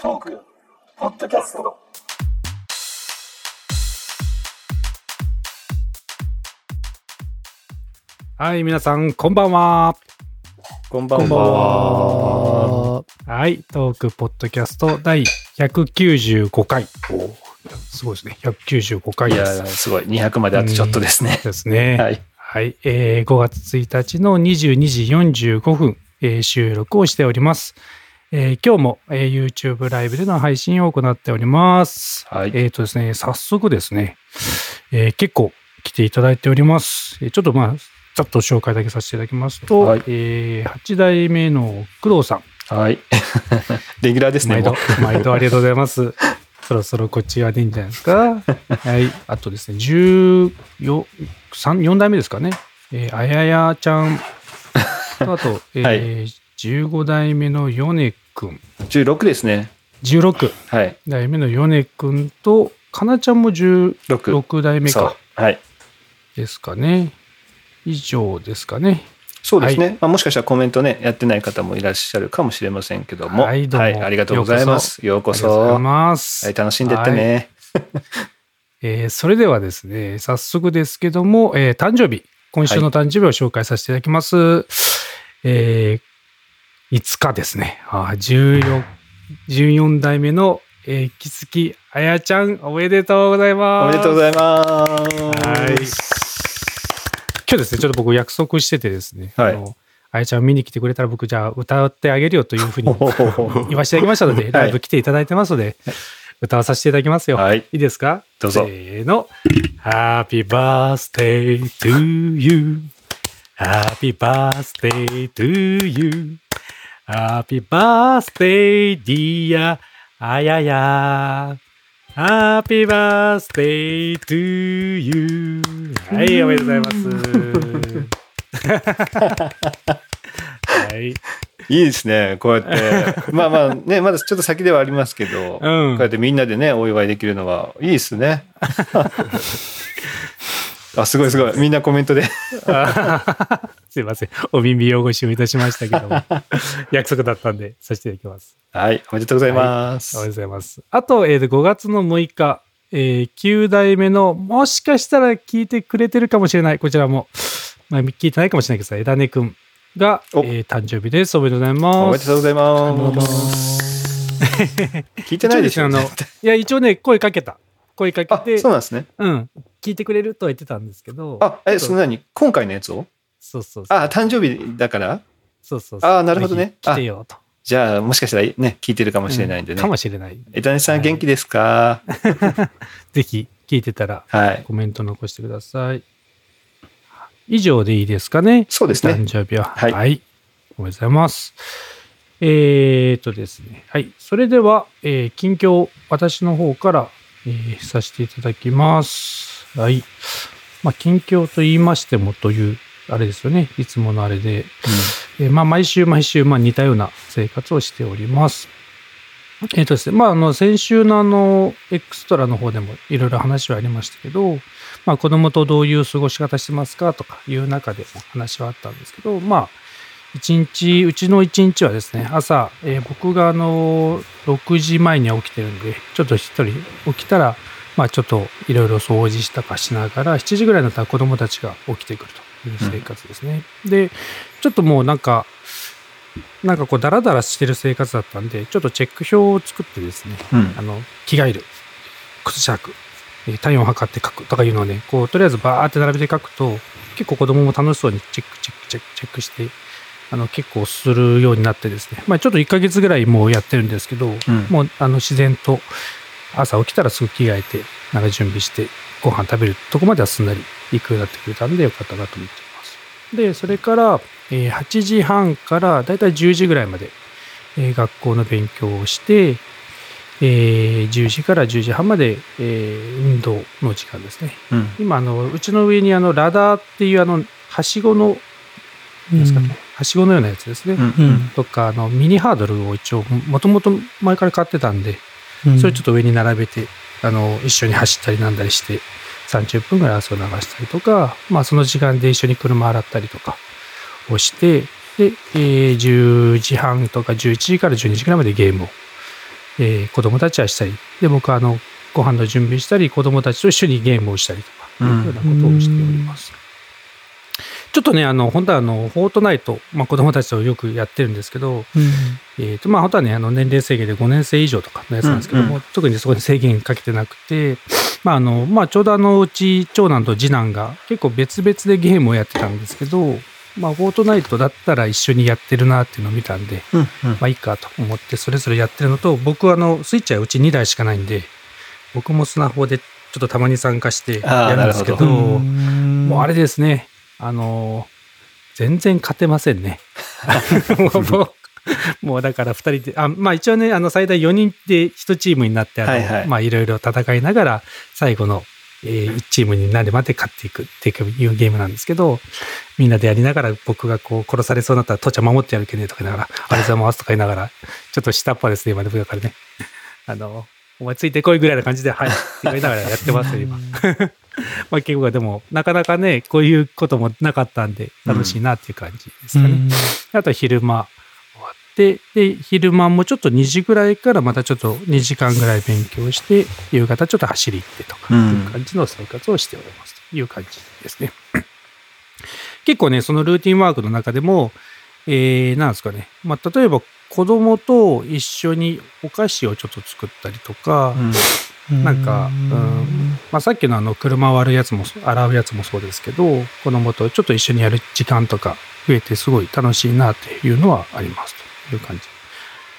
トークポッドキャストはい、皆さん、こんばんは。こんばんは。はい、トークポッドキャスト第195回。おすごいですね。195回いやです。すごい。200まであとちょっとですね。ですね。はい。はい、えー5月1日の22時45分、えー収録をしております。えー今日も、えー YouTube ライブでの配信を行っております。はい。えっ、とですね、早速ですね、えー結構来ていただいております。えーちょっとまあ、ざっと紹介だけさせていただきますと、はいえ8代目の工藤さん、はい。レギュラーですね。毎度も、毎度ありがとうございます。そろそろこっち側でいいんじゃないですか？はい。あとですね、14、3 4代目ですかね。えーあややちゃんと、あと、えーはい15代目のヨネくん、う16ですね。16はい。代目のヨネくんと、かなちゃんも16 6。代目か。はい。ですかね。以上ですかね。そうですね。まあ、もしかしたらコメントね、やってない方もいらっしゃるかもしれませんけども。はいどうもありがとうございます。ようこそ。ます。はい、楽しんでってね。えーそれではですね、早速ですけども、えー誕生日、今週の誕生日を紹介させていただきます。えー5日ですね。あー14 14代目の、えー、木月あやちゃん、おめでとうございおます。めでとうございます。はい。今日ですね、ちょっと僕約束しててですね、はいあのあやちゃん見に来てくれたら僕じゃあ歌ってあげるよというふうに 言わせていただきましたので、はいライブ来ていただいてますので、歌わさせていただきますよ。はい。いいですか？どうぞせーの。Happy birthday to you.Happy birthday to you.Happy birthday dear あやや。Happy birthday to you. はい、おめでとうございます。はい。いいですね。こうやって。まあまあね、まだちょっと先ではありますけど、こうんうやってみんなでね、お祝いできるのはいいですね。あ、すごいすごい。みんなコメントで。あ すいません。お耳汚しをいたしましたけども、約束だったんで、させていただきます。はい、おめでとうございます。おめでとうございます。あと、えーと5月の6日、えー9代目の、もしかしたら聞いてくれてるかもしれない、こちらも、まあ、聞いてないかもしれないけどさ、枝根くんが、えおー誕生日です。おめでとうございます。おめでとうございます。聞いてないでしょねあの、いや、一応ね、声かけた。声かけあ、て、そうなんですね。うん、聞いてくれるとは言ってたんですけど、あ、え、その何？今回のやつを？そうそうそう。あ、誕生日だから？そうそう。あーなるほどね来てよと。じゃあ、もしかしたらね、聞いてるかもしれないんでねうんか。もしれない。枝根さん元気ですか？ぜひ聞いてたらはい。コメント残してください。以上でいいですかね？そうですね誕生日は。はいおめでとうございます。えーっとですね。はい。それでは、えー近況、私の方から、えーさせていただきます。はい。まあ、近況と言いましてもという、あれですよね。いつものあれで、えーまあ、毎週毎週、まあ、似たような生活をしております。えっ、とですね、まあ、あの、先週のあの、エクストラの方でもいろいろ話はありましたけど、まあ、子供とどういう過ごし方してますかとかいう中でも話はあったんですけど、まあ、一日、うちの一日はですね、朝、えー僕があの、6時前には起きてるんで、ちょっと一人起きたら、まあちょっといろいろ掃除したかしながら、7時ぐらいになったら子供たちが起きてくるという生活ですね。で、ちょっともうなんか、なんかこうダラダラしてる生活だったんで、ちょっとチェック表を作ってですね、うん。あの、着替える、靴下履く、えー体温を測って書くとかいうのをね、こう、とりあえずバーって並べて書くと、結構子供も楽しそうにチェックチェックチェックチェックして、あの、結構するようになってですね。まあちょっと1ヶ月ぐらいもうやってるんですけど、うんもうあの自然と朝起きたらすぐ着替えて、なんか準備して、ご飯食べるとこまではすんなり行くようになってくれたんでよかったなと思っています。で、それから、えー8時半からだいたい10時ぐらいまで、えー学校の勉強をして、えー10時から10時半まで、えー運動の時間ですね。うん。今、あの、うちの上にあの、ラダーっていうあの、はしごの、ですかね、はしごのようなやつですね。うん。うん。とか、あの、ミニハードルを一応、もともと前から買ってたんで、うんそれちょっと上に並べて、あの、一緒に走ったりなんだりして、30分ぐらい汗を流したりとか、まあその時間で一緒に車洗ったりとかをして、で、えー10時半とか11時から12時ぐらいまでゲームをえー子供たちはしたり、で、僕はあの、ご飯の準備したり、子供たちと一緒にゲームをしたりとか、うんいうようなことをしております。ちょっとね、あの、本当はあの、フォートナイト、まあ子供たちとよくやってるんですけど、えっ、と、まあ本当はね、あの、年齢制限で5年生以上とかのやつなんですけども、うん特にそこに制限かけてなくて、まああの、まあちょうどあの、うち長男と次男が結構別々でゲームをやってたんですけど、まあフォートナイトだったら一緒にやってるなっていうのを見たんで、うんまあいいかと思ってそれぞれやってるのと、僕はあの、スイッチはうち2台しかないんで、僕もスマホでちょっとたまに参加してやるんですけど。もうあれですね、あのー全然勝てませんね。もうだから2人で、あまあ一応ね、あの最大4人で1チームになって、あのはいはいまあいろいろ戦いながら、最後の、え1チームになるまで勝っていくっていうゲームなんですけど、みんなでやりながら僕がこう殺されそうになったら、父ちゃん守ってやるけねえとか言いながら、ありがとうございますとか言いながら、ちょっと下っ端ですね、今でもだからね。あの、お前ついてこいぐらいな感じで、はい、って言いながらやってますよ、今。まあ結構でも、なかなかね、こういうこともなかったんで、楽しいなっていう感じですかね。あとは昼間終わって、で、昼間もちょっと2時ぐらいからまたちょっと2時間ぐらい勉強して、夕方ちょっと走り行ってとか、うんいう感じの生活をしておりますという感じですね。結構ね、そのルーティンワークの中でも、えー、なんですかね。まあ、例えば子供と一緒にお菓子をちょっと作ったりとか、なんか、うん。まあ、さっきのあの車割るやつも洗うやつもそうですけど子供とちょっと一緒にやる時間とか増えてすごい楽しいなっていうのはありますという感じ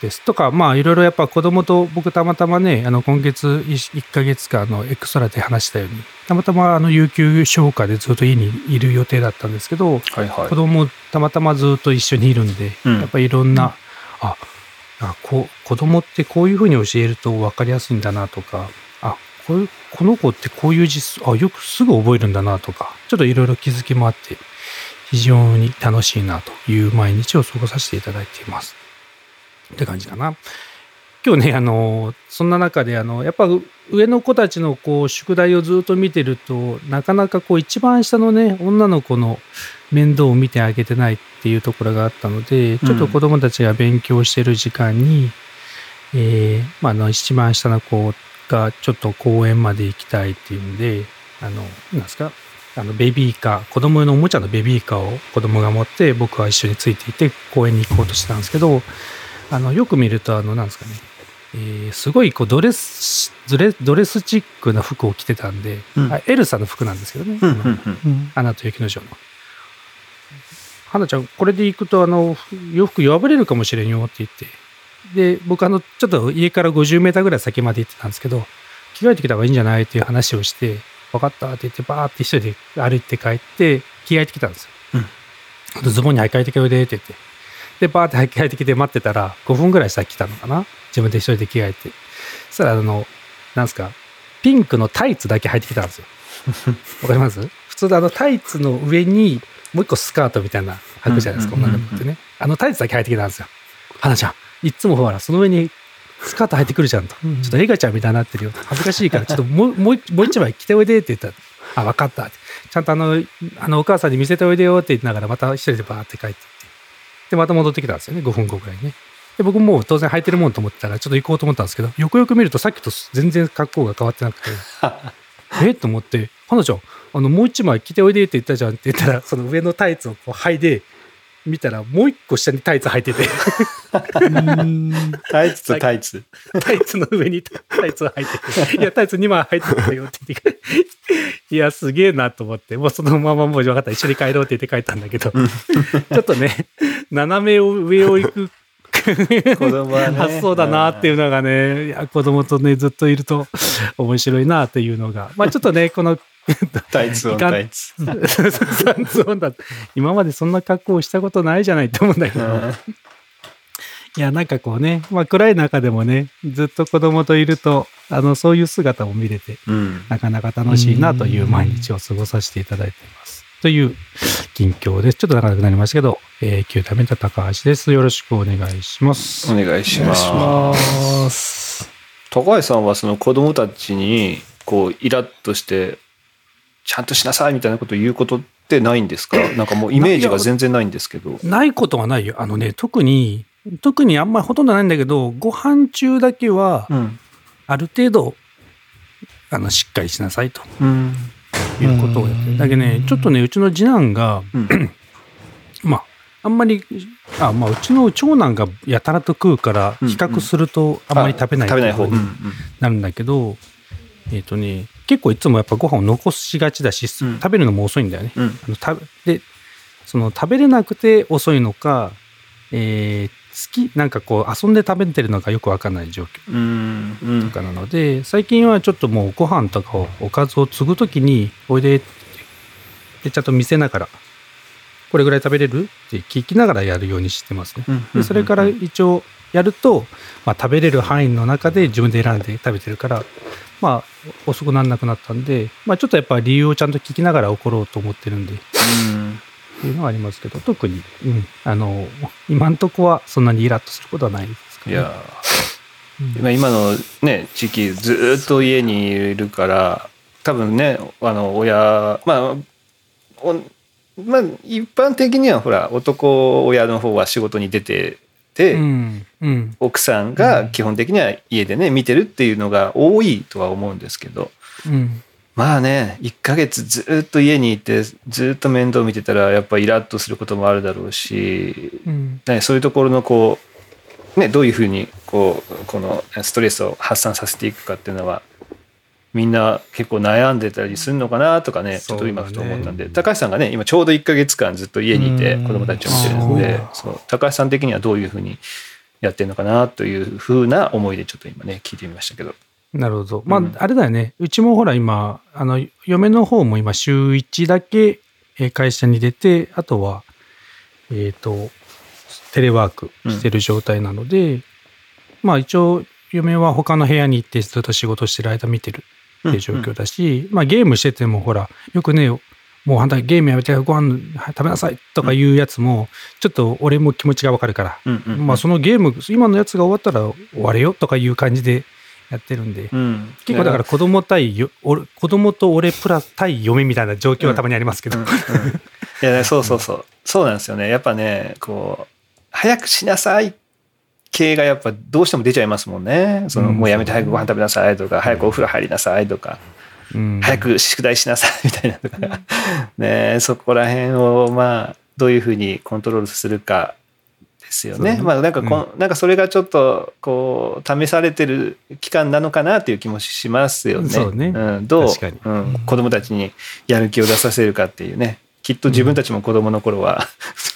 です。とかまあいろいろやっぱ子供と僕たまたまねあの今月 1, ヶ月間のエクストラで話したようにたまたまあの有給消化でずっと家にいる予定だったんですけどはいはい。子供もたまたまずっと一緒にいるんで、うん。やっぱりいろんな、ああこ子供ってこういうふうに教えると分かりやすいんだなとかあこういうこの子ってこういう実あよくすぐ覚えるんだなとかちょっといろいろ気づきもあって非常に楽しいなという毎日を過ごさせていただいています。って感じかな。今日ね、あの、そんな中で、あの、やっぱ上の子たちのこう、宿題をずっと見てると、なかなかこう、一番下のね、女の子の面倒を見てあげてないっていうところがあったので、ちょっと子供たちが勉強してる時間に、えーまあ、あの、一番下の子がちょっと公園まで行きたいっていうんで、あの、なんですか、あの、ベビーカー、子供用のおもちゃのベビーカーを子供が持って、僕は一緒についていて公園に行こうとしてたんですけど、あの、よく見ると、あの、なんですかね、えーすごいこうドレスドレドレスチックな服を着てたんで、うん。あエルサの服なんですけどね、うんうんうん。アナと雪の女王の。花ちゃん、これで行くと、あの、洋服破れるかもしれんよって言って。で、僕、あの、ちょっと家から50メーターぐらい先まで行ってたんですけど、着替えてきた方がいいんじゃないっていう話をして、分かったって言って、バーって一人で歩いて帰って、着替えてきたんですよ。うんズボンに履き替えてきておいでって言って。で、バーって履き替えてきて待ってたら、5分ぐらいしたら来たのかな？自分で一人で着替えて。そしたら、あの、なんすか、ピンクのタイツだけ履いてきたんですよ。わかります？普通のあのタイツの上にもう一個スカートみたいな履くじゃないですか、女の子ってね。あのタイツだけ履いてきたんですよ。花ちゃん、いつもほら、その上にスカート履いてくるじゃんと。ちょっとエガちゃんみたいになってるよ。恥ずかしいから、ちょっともう、もう一もう一枚着ておいでって言ったら、あ、分かったって。ちゃんとあの、あの、お母さんに見せておいでよって言いながら、また一人でバーって帰ってって。で、また戻ってきたんですよね、5分後ぐらいね。で、僕もう当然履いてるもんと思ってたら、ちょっと行こうと思ったんですけど、よくよく見るとさっきと全然格好が変わってなくて、え？と思って、花ちゃん、あの、もう一枚着ておいでって言ったじゃんって言ったら、その上のタイツをこう履いで、見たらもう一個下にタイツ履いてて、タイツとタイツ。タイツの上にタイツを履いてて、いや、タイツ2枚履いてたよって言って、いや、すげえなと思って、もうそのままもう分かった、一緒に帰ろうって言って帰ったんだけど、ちょっとね、斜めを上を行く子供はね。発想だなっていうのがね、いや子供とね、ずっといると面白いなっていうのが、まあちょっとね、この タイツオンタイツ。サンズオンだ今までそんな格好をしたことないじゃないと思うんだけど、いや、なんかこうね、まあ暗い中でもね、ずっと子供といると、あの、そういう姿も見れて、うん。なかなか楽しいなという毎日を過ごさせていただいています。という近況です。ちょっと長くなりましたけど、えー、9代目の高橋です。よろしくお願いします。お願いします。します。高橋さんはその子供たちに、こう、イラッとして、ちゃんとしなさいみたいなことを言うことってないんですか？なんかもうイメージが全然ないんですけど。ないことはないよ。あのね、特に、特にあんまりほとんどないんだけど、ご飯中だけは、うん。ある程度、あの、しっかりしなさいとうん。いうことをやってだけどね、ちょっとね、うちの次男が、うん。まあ、あんまり、あ、まあ、うちの長男がやたらと食うから、うん比較するとあんまり食べない食べない方。になるんだけど、えっ、とね、結構いつもやっぱご飯を残しがちだし、うん食べるのも遅いんだよね。うん。あの食べでその食べれなくて遅いのか、えー好きなんかこう遊んで食べてるのかよくわかんない状況うん。うん。とかなので、最近はちょっともうご飯とかをおかずを継ぐときにおいでってでちゃんと見せながらこれぐらい食べれる？って聞きながらやるようにしてますね。でそれから一応やると、まあ、食べれる範囲の中で自分で選んで食べてるから、まあ、遅くならなくなったんで、まあ、ちょっとやっぱ理由をちゃんと聞きながら怒ろうと思ってるんで、うん。っていうのはありますけど、特に、うん、あの、今んとこはそんなにイラッとすることはないですかね。いやうん今今のね時期ずーっと家にいるから多分ねあの親まあおまあ一般的にはほら男親の方は仕事に出てて、うん、うん、奥さんが基本的には家でね見てるっていうのが多いとは思うんですけど。うん、まあね1ヶ月ずーっと家にいてずーっと面倒見てたらやっぱイラッとすることもあるだろうしうん、ね、そういうところのこう、ね、どういうふうにこうこのストレスを発散させていくかっていうのはみんな結構悩んでたりするのかなとかねちょっと今ふと思ったんで、高橋さんがね今ちょうど1ヶ月間ずっと家にいてうん。子供たちを見てるのであそう。高橋さん的にはどういうふうにやってるのかなというふうな思いでちょっと今ね聞いてみましたけど。なるほど。まあ、うん。あれだよね。うちもほら今、あの、嫁の方も今週1だけえー会社に出て、あとは、えっ、と、テレワークしてる状態なので、まあ一応、嫁は他の部屋に行ってずっと仕事してる間見てるっていう状況だし、まあゲームしててもほら、よくね、もう反対ゲームやめてご飯食べなさいとかいうやつも、ちょっと俺も気持ちがわかるから、うんうんうん。まあそのゲーム、今のやつが終わったら終われよとかいう感じでやってるんで、うん。結構だから子供対よ、俺子供と俺プラス対嫁みたいな状況はたまにありますけど。うんうん。いやそうそうそう。そうなんですよね。やっぱねこう早くしなさい系がやっぱどうしても出ちゃいますもんね。その、うん。もうやめて早くご飯食べなさいとか早くお風呂入りなさいとか、うん。早く宿題しなさいみたいなとか、ねそこら辺をまあどういうふうにコントロールするかですよね。まあなんかこ、なんかそれがちょっとこう試されてる期間なのかなっていう気もしますよね。そうね。ん、どううん、子供たちにやる気を出させるかっていうね。きっと自分たちも子供の頃は、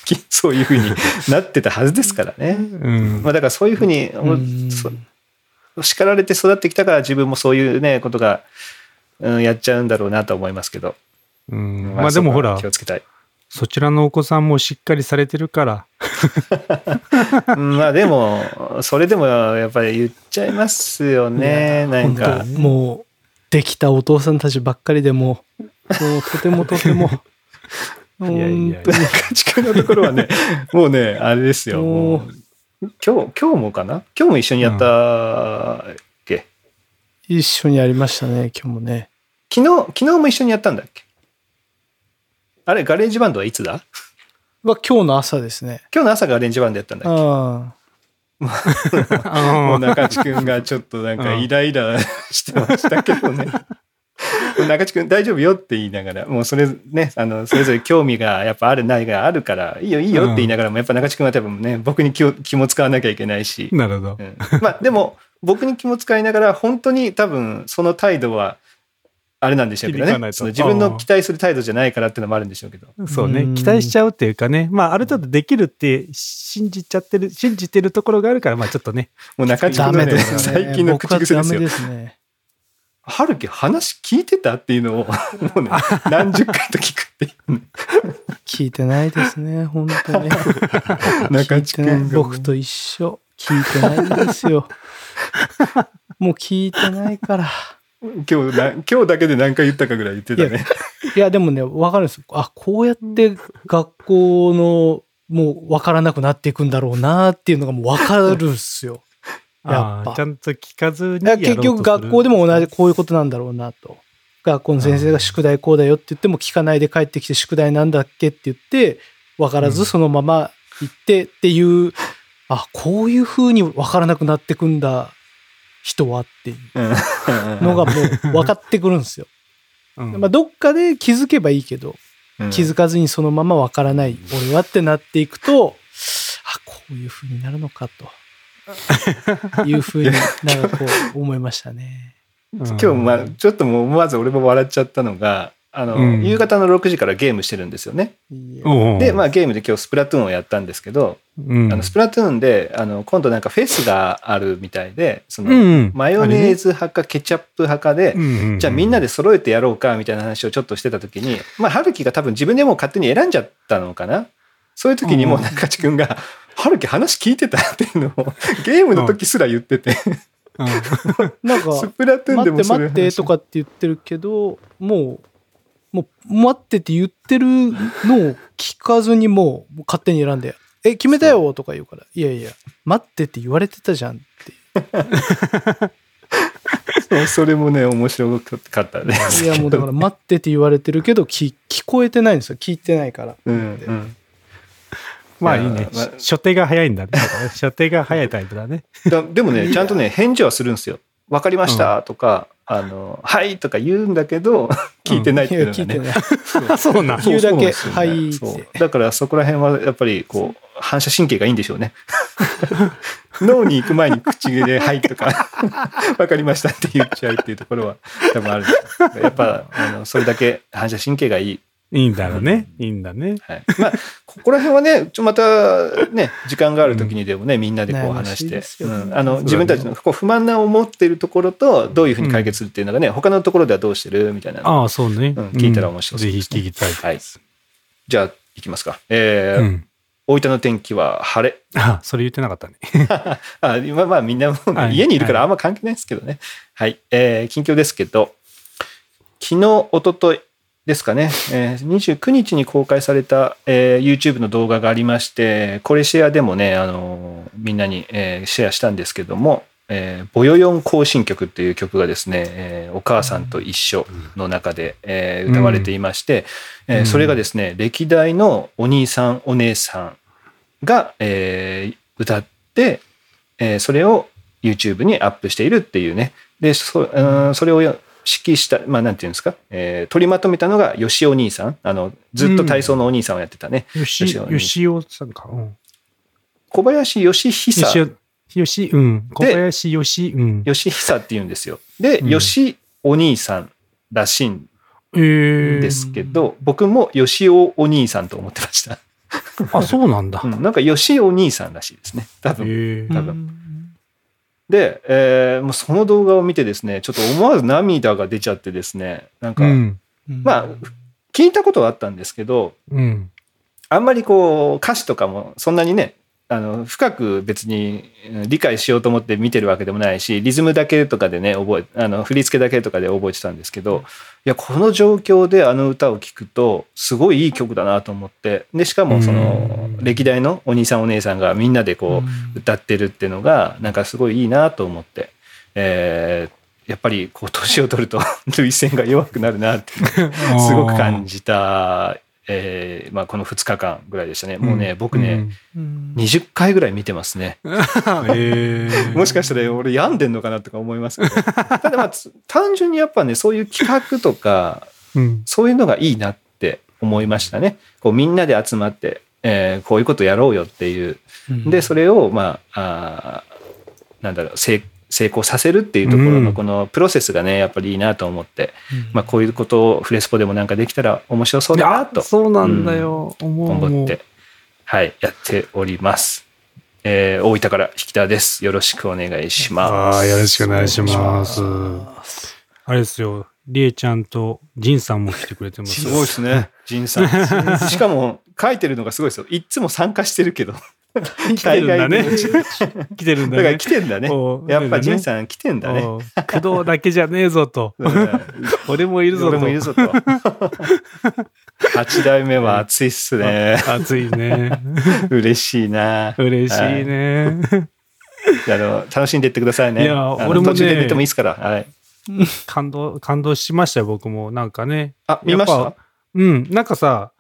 き そういうふうになってたはずですからね。うんまあだからそういうふうに、叱られて育ってきたから自分もそういうねことが、うん、やっちゃうんだろうなと思いますけど。うんまあでもほら気、をつけたい。そちらのお子さんもしっかりされてるから、うんまあでも、それでもやっぱり言っちゃいますよね。なんかもう、できたお父さんたちばっかりでもう、もうとてもとても、本当に家畜のところはね、もうね、あれですよ。もう今日、今日もかな？今日も一緒にやったっけ、一緒にやりましたね、今日もね。昨日、昨日も一緒にやったんだっけ？あれ、ガレージバンドはいつだ？は今日の朝ですね。今日の朝ガレージバンドやったんだっけ？あもう中地君がちょっとなんかイライラしてましたけどね。中地君大丈夫よって言いながら、もうそれね、あの、それぞれ興味がやっぱあるないがあるから、いいよいいよって言いながらも、やっぱ中地君は多分ね、僕に気を気も使わなきゃいけないし。なるほどう。んまあでも、僕に気も使いながら、本当に多分その態度は、あれなんでしょうけどね。自分の期待する態度じゃないからっていうのもあるんでしょうけど。そうねう。ん期待しちゃうっていうかね、まあある程度できるって信じちゃってる、信じてるところがあるから、まあちょっとね。もう中地君のね。最近の口癖ですよ僕はダメ。ですね。春樹話聞いてたっていうのを、もうね、何十回と聞くっていう。聞いてないですね、本当に。中地君がもう僕と一緒。聞いてないんですよ。もう聞いてないから。今日な、今日だけで何回言ったかぐらい言ってたね。いや、でもね、わかるんですよ。あ、こうやって学校の、もうわからなくなっていくんだろうなっていうのがもうわかるっすよ。やっぱちゃんと聞かずに結局学校でも。も同じこういうことなんだろうなと。学校の先生が宿題こうだよって言っても聞かないで帰ってきて宿題なんだっけって言って、わからうんずそのまま行ってっていうあ、こういう風に分からなくなってくんだ、人はっていううんのがもう分かってくるんですよ。うんまあ、どっかで気づけばいいけど、うん気づかずにそのまま分からない俺はってなっていくと、あ、こういう風になるのかと。いう風になんかこう思いましたね。今日、まあ、ちょっともう思わず俺も笑っちゃったのが、あの、うん。夕方の6時からゲームしてるんですよね。で、まあゲームで今日スプラトゥーンをやったんですけど、うん。あのスプラトゥーンで、あの、今度なんかフェスがあるみたいで、その、うんうん。マヨネーズ派かケチャップ派かで、うん。じゃあみんなで揃えてやろうかみたいな話をちょっとしてた時に、まあ、春樹が多分自分でもう勝手に選んじゃったのかな。そういう時にもう中地君が、春樹話聞いてた？っていうのを ゲームの時すら言ってて、うん。なんか、スプラトゥーンで待って待ってとかって言ってるけど、もう、もう待ってって言ってるのを聞かずにもう勝手に選んで、え、決めたよとか言うから、いやいや、待ってって言われてたじゃんって。それもね、面白かったです。いやもうだから待ってって言われてるけど聞聞こえてないんですよ。聞いてないから。うんうんまあいいねまあ。初手が早いんだね。初手が早いタイプだね。だでもね、ちゃんとね、返事はするんですよ。わかりました？とか、あの、はいとか言うんだけど、聞いてないっていうのがね。いや聞いてない。あ、そうなん。言うだけはいだからそこら辺はやっぱりこう、反射神経がいいんでしょうね。脳に行く前に口で、はいとか、わかりました？って言っちゃうっていうところは多分あるんですよやっぱ、あの、それだけ反射神経がいい。いいんだろうね。いいんだね。はい。まあ、ここら辺はね、ちょまたね、時間がある時にでもね、みんなでこう話してうんあの、自分たちのこう不満な思っているところと、どういうふうに解決するっていうのがね、他のところではどうしてるみたいなのああ、そうね。うん聞いたら面白そうぜですねひ聞きたいです。じゃあ、いきますか。えーうん。大分の天気は晴れ。あ、それ言ってなかったね。あ今まあみんなも家にいるからあんま関係ないですけどね。はい。えー近況ですけど、昨日、一昨日ですかね、えー29日に公開された、えー YouTube の動画がありまして、これシェアでもね、あのーみんなに、えーシェアしたんですけども、えーボヨヨン行進曲っていう曲がですね、えーお母さんと一緒の中で、えー歌われていまして、えーうんそれがですね、歴代のお兄さん、お姉さんが、えー歌って、えーそれを YouTube にアップしているっていうね。で、そ,、うん、それを指揮した、まあなんていうんですか、えー取りまとめたのが吉尾兄さん。あの、ずっと体操のお兄さんをやってたね。よし、吉尾よしおさんか。うん。小林義久よしお、よし、うん。小林よし、うん。吉久って言うんですよ。で、うん吉お兄さんらしいんええですけど、僕も吉尾お兄さんと思ってました。あ、そうなんだう。ん、なんか吉尾兄さんらしいですね。多分。ええ多分で、えーもうその動画を見てですね、ちょっと思わず涙が出ちゃってですね、なんか、うん。まあ、聞いたことはあったんですけど、うん。あんまりこう、歌詞とかもそんなにね、あの、深く別にうん理解しようと思って見てるわけでもないし、リズムだけとかでね、覚え、あの、振り付けだけとかで覚えてたんですけど、いや、この状況であの歌を聴くと、すごいいい曲だなと思って、で、しかもそのう、ん。歴代のお兄さんお姉さんがみんなでこう、歌ってるっていうのが、なんかすごいいいなと思って、えーやっぱりこう、年を取ると、涙腺が弱くなるなって、すごく感じた、えーまあ、この2日間ぐらいでしたね。もうね、僕ね、うん20回ぐらい見てますね。もしかしたら俺病んでんのかなとか思いますけど。ただまあ、つ単純にやっぱね、そういう企画とか、うん。そういうのがいいなって思いましたね。こうみんなで集まって、えーこういうことやろうよっていう。で、それを、まあ、あーなんだろう、成成功させるっていうところうんのこのプロセスがね、やっぱりいいなと思って、うんまあ、こういうことをフレスポでもなんかできたら面白そうだなとそうなんだよ。思う思って、はい、やっております。えー大分から引田です。よろしくお願いします。ああ、よろしくお願いします。あれですよ。りえちゃんとジンさんも来てくれてます。すごいですね、仁さん。しかも、書いてるのがすごいですよ。いっつも参加してるけど。来てるんだね。来てるんだだからね。来てんだねやっぱ仁んさん来てんだね。工藤だけじゃねえぞと。うん俺もいるぞと。俺もいるぞと。8代目は熱いっすね。熱いね。嬉しいな。嬉しいね。あの楽しんでいってくださいね。いや俺もね途中で寝てもいいですから。はい。感動、感動しましたよ、僕も。なんかね。あ、見ました？うん。なんかさ、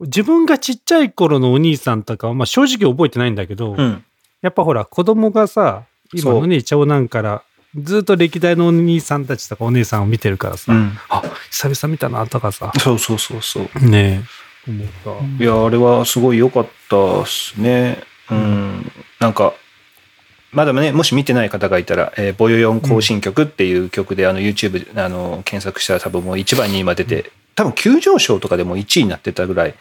自分がちっちゃい頃のお兄さんとかは、まあ正直覚えてないんだけど、うん。やっぱほら、子供がさ、今のね、長男から、ずっと歴代のお兄さんたちとかお姉さんを見てるからさ、うん。あ、久々見たなとかさ、そうそうそうそう。ねえ、思った。いや、あれはすごい良かったっすね。うん。なんか、まだね、もし見てない方がいたら、えーボヨヨン行進曲っていう曲で、あの、YouTube で、あの、検索したら多分もう1番に今出て、多分急上昇とかでも1位になってたぐらい、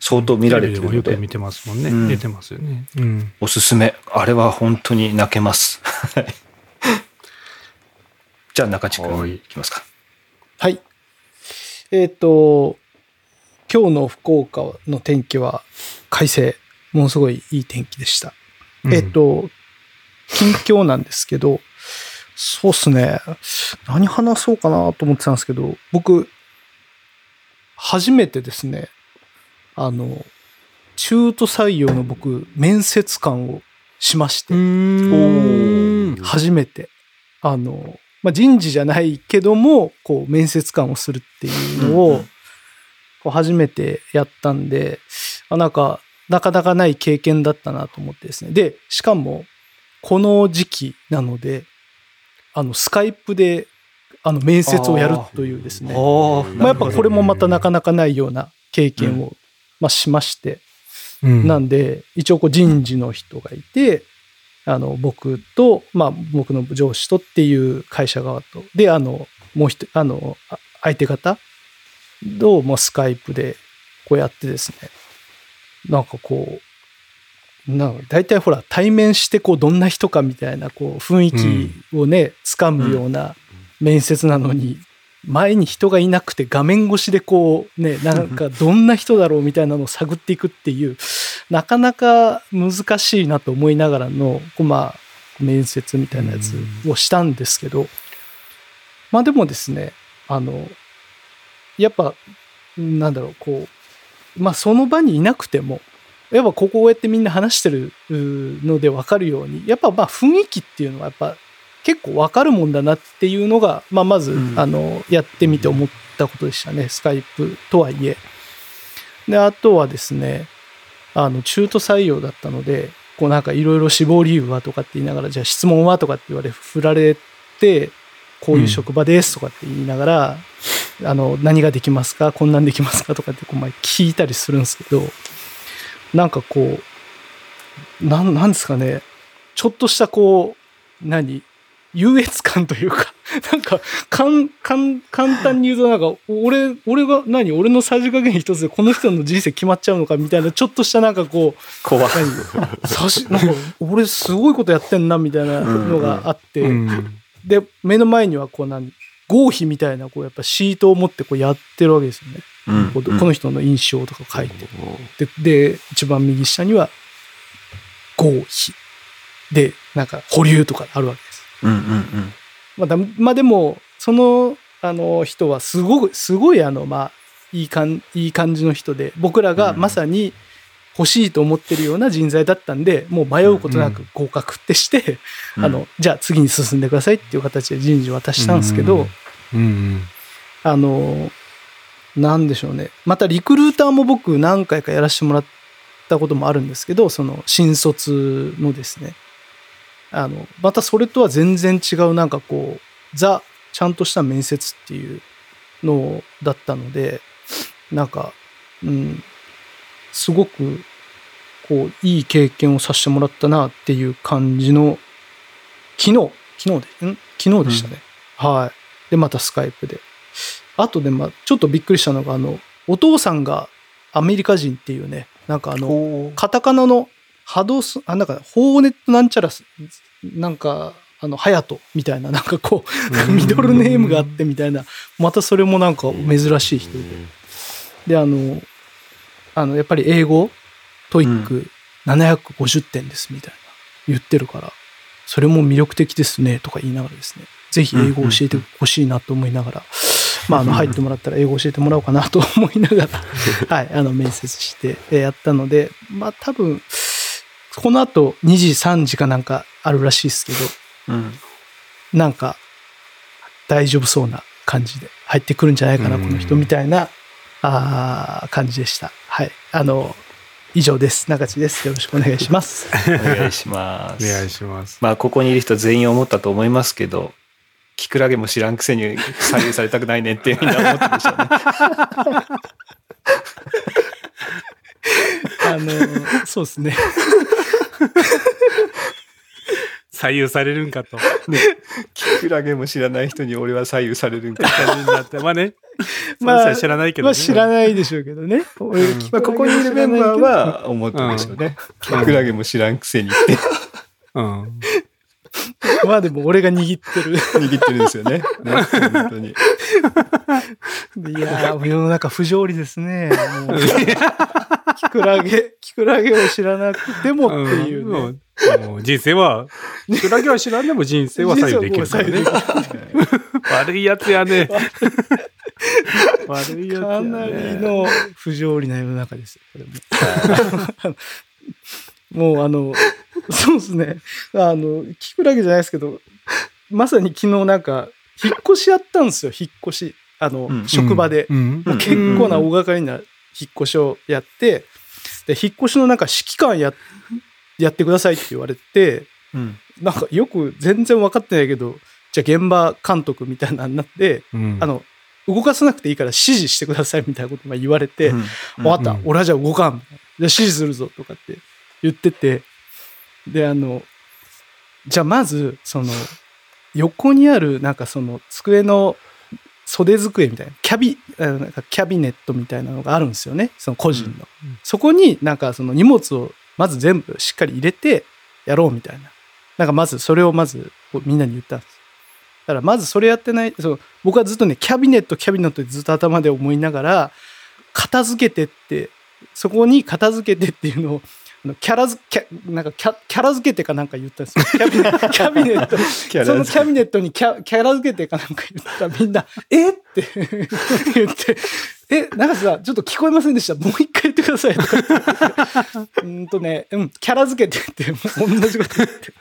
相当見られてるので、よく見てますもんね。うん出てますよね。うん。おすすめ。あれは本当に泣けます。はいじゃあ、中地君いきますか。はい。えっ、と、今日の福岡の天気は快晴。ものすごいいい天気でした。えっ、と、近況なんですけど、そうっすね。何話そうかなと思ってたんですけど、僕、初めてですね、あの、中途採用の僕、面接官をしましてう、ん。初めて、あの、まあ、人事じゃないけども、こう、面接官をするっていうのをん、こう初めてやったんで、あなんか、なかなかない経験だったなと思ってですね。で、しかも、この時期なので、あの、スカイプで、あの、面接をやるというですね。まあ、やっぱこれもまたなかなかないような経験を、まあ、しまして、うん。なんで、一応こう人事の人がいて、あの、僕と、まあ、僕の上司とっていう会社側と、で、あの、もう一人、あの、あ相手方と、もうスカイプでこうやってですね、なんかこう、なんか大体ほら、対面してこう、どんな人かみたいな、こう、雰囲気をね、つかむような面接なのに、前に人がいなくて画面越しでこうねなんかどんな人だろうみたいなのを探っていくっていうなかなか難しいなと思いながらのこうまあ面接みたいなやつをしたんですけどまあでもですねあのやっぱなんだろうこうまあその場にいなくてもやっぱここをやってみんな話してるので分かるようにやっぱまあ雰囲気っていうのはやっぱ結構分かるもんだなっていうのが、まあ、まず、うん。あのやってみて思ったことでしたね。スカイプとはいえ。であとはですねあの中途採用だったのでこうなんかいろいろ志望理由はとかって言いながらじゃあ質問はとかって言われ振られてこういう職場ですとかって言いながら、あの何ができますか？こんなんできますか？とかってこうまあ聞いたりするんですけどなんかこうなんなんですかね。ちょっとしたこう何？優越感というか、なんか、かん、かん、簡単に言うと、なんか、俺、俺が、何？俺のさじ加減一つでこの人の人生決まっちゃうのかみたいな、ちょっとしたなんかこう、怖い。何？さし、なんか、俺すごいことやってんな、みたいなのがあって、うんで、目の前にはこう何、合否みたいな、こう、やっぱシートを持ってこうやってるわけですよね。うんこの人の印象とか書いて。で、で、一番右下には、合否。で、なんか、保留とかあるわけです。うんうんうん。まあだ、まあでも、その、あの人はすごく、すごいあの、まあ、いい感いい感じの人で、僕らがまさに欲しいと思ってるような人材だったんで、もう迷うことなく合格ってして、あの、じゃあ次に進んでくださいっていう形で人事渡したんですけど、うんうんあの、なんでしょうね。またリクルーターも僕何回かやらせてもらったこともあるんですけど、その新卒のですね。あの、またそれとは全然違うなんかこう、ザ、ちゃんとした面接っていうのだったので、なんか、うん、すごく、こう、いい経験をさせてもらったなっていう感じの、昨日、昨日で、ん？昨日でしたね。はい。で、またスカイプで。あとで、まあ、ちょっとびっくりしたのが、あの、お父さんがアメリカ人っていうね、なんかあの、カタカナのハドス、あ、なんか、ホーネットなんちゃらす、なんか、あの、ハヤトみたいな、なんかこう、ミドルネームがあってみたいな、またそれもなんか珍しい人で。で、あの、あの、やっぱり英語、 TOEIC 750点ですみたいな。言ってるから、それも魅力的ですねとか言いながらですね、ぜひ英語を教えてほしいなと思いながら、まあ、あの、入ってもらったら英語教えてもらおうかなと思いながら、はい、あの、面接してえーやったので、まあ、多分、この後2時、3時かなんかあるらしいですけど、うん。なんか、大丈夫そうな感じで入ってくるんじゃないかな、うんこの人みたいな、あー感じでした。はい。あの、以上です。中地です。よろしくお願いします。お願いします。お願いします。まあ、ここにいる人全員思ったと思いますけど、キクラゲも知らんくせに 左右されたくないねってみんな思ってるでしょうね。あの、そうですね。左右されるんかと。キクラゲも知らない人に俺は左右されるんか。だってまあね。まあまあ、知らないけどね。まあ知らないでしょうけどね。俺うんまあ、ここにいるメンバーは思ってるでしょうね。キクラゲも知らんくせにってうん。まあでも俺が握ってる。握ってるんですよね。ね本当に。いやー、世の中不条理ですね。キクラゲ、キクラゲを知らなくてもっていうね。うんもう人生は、クラゲは知らんでも人生は左右できるからね悪いやつやね。悪いやつやね。かなりの不条理な世の中ですよ。これも もうあの、そうですね。あの、キクラゲじゃないですけど、まさに昨日なんか、引っ越しやったんですよ、引っ越し。あの、うん。職場で。結構な大掛かりな引っ越しをやって、で、引っ越しのなんか指揮官や、やってくださいって言われて、うん。なんかよく全然分かってないけど、じゃあ現場監督みたいなのになって、うん。あ、の、動かさなくていいから指示してくださいみたいなことが言われて、うん。った、うん。俺はじゃあ動かん。じゃあ指示するぞとかって言ってて、で、あの、じゃあまず、その、横にある、なんかその、机の袖机みたいな、キャビ、なんかキャビネットみたいなのがあるんですよね、その個人の。うんそこになんかその荷物をまず全部しっかり入れてやろうみたいな。なんかまずそれをまずみんなに言ったんです。だからまずそれやってない、そう僕はずっとね、キャビネット、キャビネットってずっと頭で思いながら、片付けてって、そこに片付けてっていうのを、キャラづキャなんかキャキャラ付けてかなんか言ったんですよ。キャビネキャビネット。そのキャビネットにキャキャラ付けてかなんか言ったらみんな、え？って言って、え、なんかさ、ちょっと聞こえませんでした。もう一回言ってください。うーんとね、うん、キャラ付けてって、同じこと言って。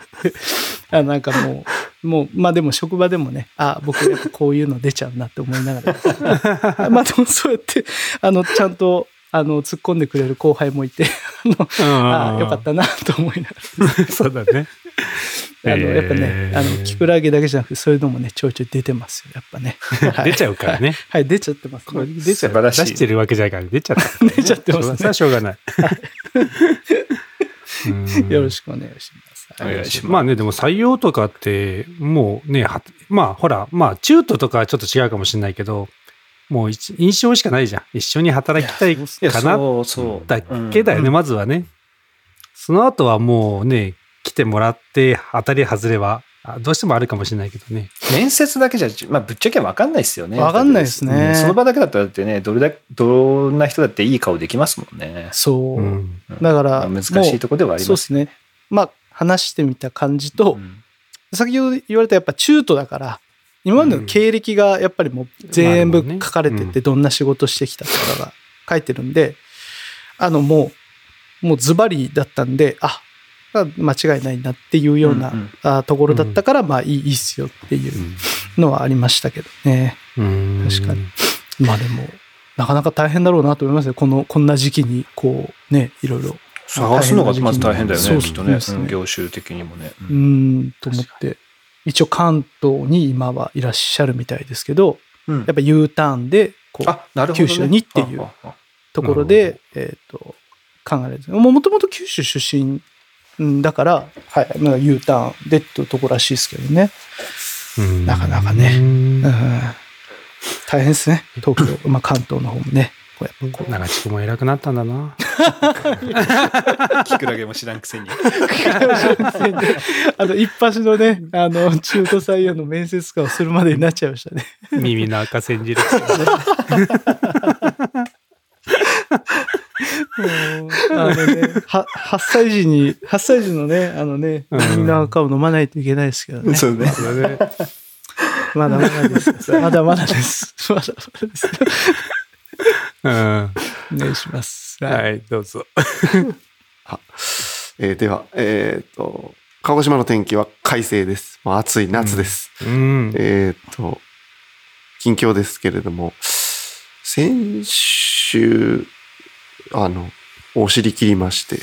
あなんかもう、もう、まあでも職場でもね、あ、僕やっぱこういうの出ちゃうなって思いながら。まあでもそうやって、あの、ちゃんと、あの、突っ込んでくれる後輩もいて、あの、あよかったなと思いながら。そうだね。あの、やっぱねえ、ーあの、キクラゲだけじゃなくて、そういうのもね、ちょいちょい出てますよ、やっぱね。は い出ちゃうからね。はい、出ちゃってます、これ出ちゃう。素晴らしい出してるわけじゃないから出ちゃった。出ちゃってますねしょうがない。うん よろしくお願いします。お願いします。まあね、でも採用とかって、もうね、はまあほら、まあ中途とかはちょっと違うかもしれないけど、もう一印象しかないじゃん。一緒に働きたいかな。だけだよね、うんまずはね。その後はもうね、来てもらって当たり外れは、あどうしてもあるかもしれないけどね。面接だけじゃ、まあ、ぶっちゃけ分かんないですよね。わかんないですねうんその場だけだったらだってね、どれだけ、どんな人だっていい顔できますもんね。そう。うん。だから、まあ難しいとこではありま。そうですすね。まあ、話してみた感じと、うん先ほど言われたやっぱ中途だから、今までの経歴がやっぱりもう全部書かれてて、どんな仕事してきたとかが書いてるんで、あのもう、もうズバリだったんで、あ、間違いないなっていうような、ところだったから、まあいいいいっすよっていうのはありましたけどね。うん確かに。まあでも、なかなか大変だろうなと思いますよ。この、こんな時期に、こう、ね、いろいろ。探すのがまず大変だよね、きっとね。業種的にもね。うーん、と思って。一応関東に今はいらっしゃるみたいですけど、うんやっぱ U ターンで、こう、ね。九州にっていうところで、えっ、と、考えられてる。もともと九州出身うんだから、はい、なんか U ターンでっていうところらしいですけどね。うんなかなかねうんうん、大変ですね。東京、まあ関東の方もね。やっぱこう長地区も偉くなったんだな。キクラゲも知らんくせに。あの、一発のね、あの、中途採用の面接官をするまでになっちゃいましたね。耳の赤煎じる。も うあのね、は8歳児に、8歳児のね、あのね、うん耳の赤を飲まないといけないですけどね。そうね。まだまだです。まだまだです。まだまだです。うん。お願いします。い。はい、どうぞ。えーでは、えっ、と、鹿児島の天気は快晴です。まあ、暑い夏です。うん。えっ、と、近況ですけれども、先週、あの、お尻切りまして、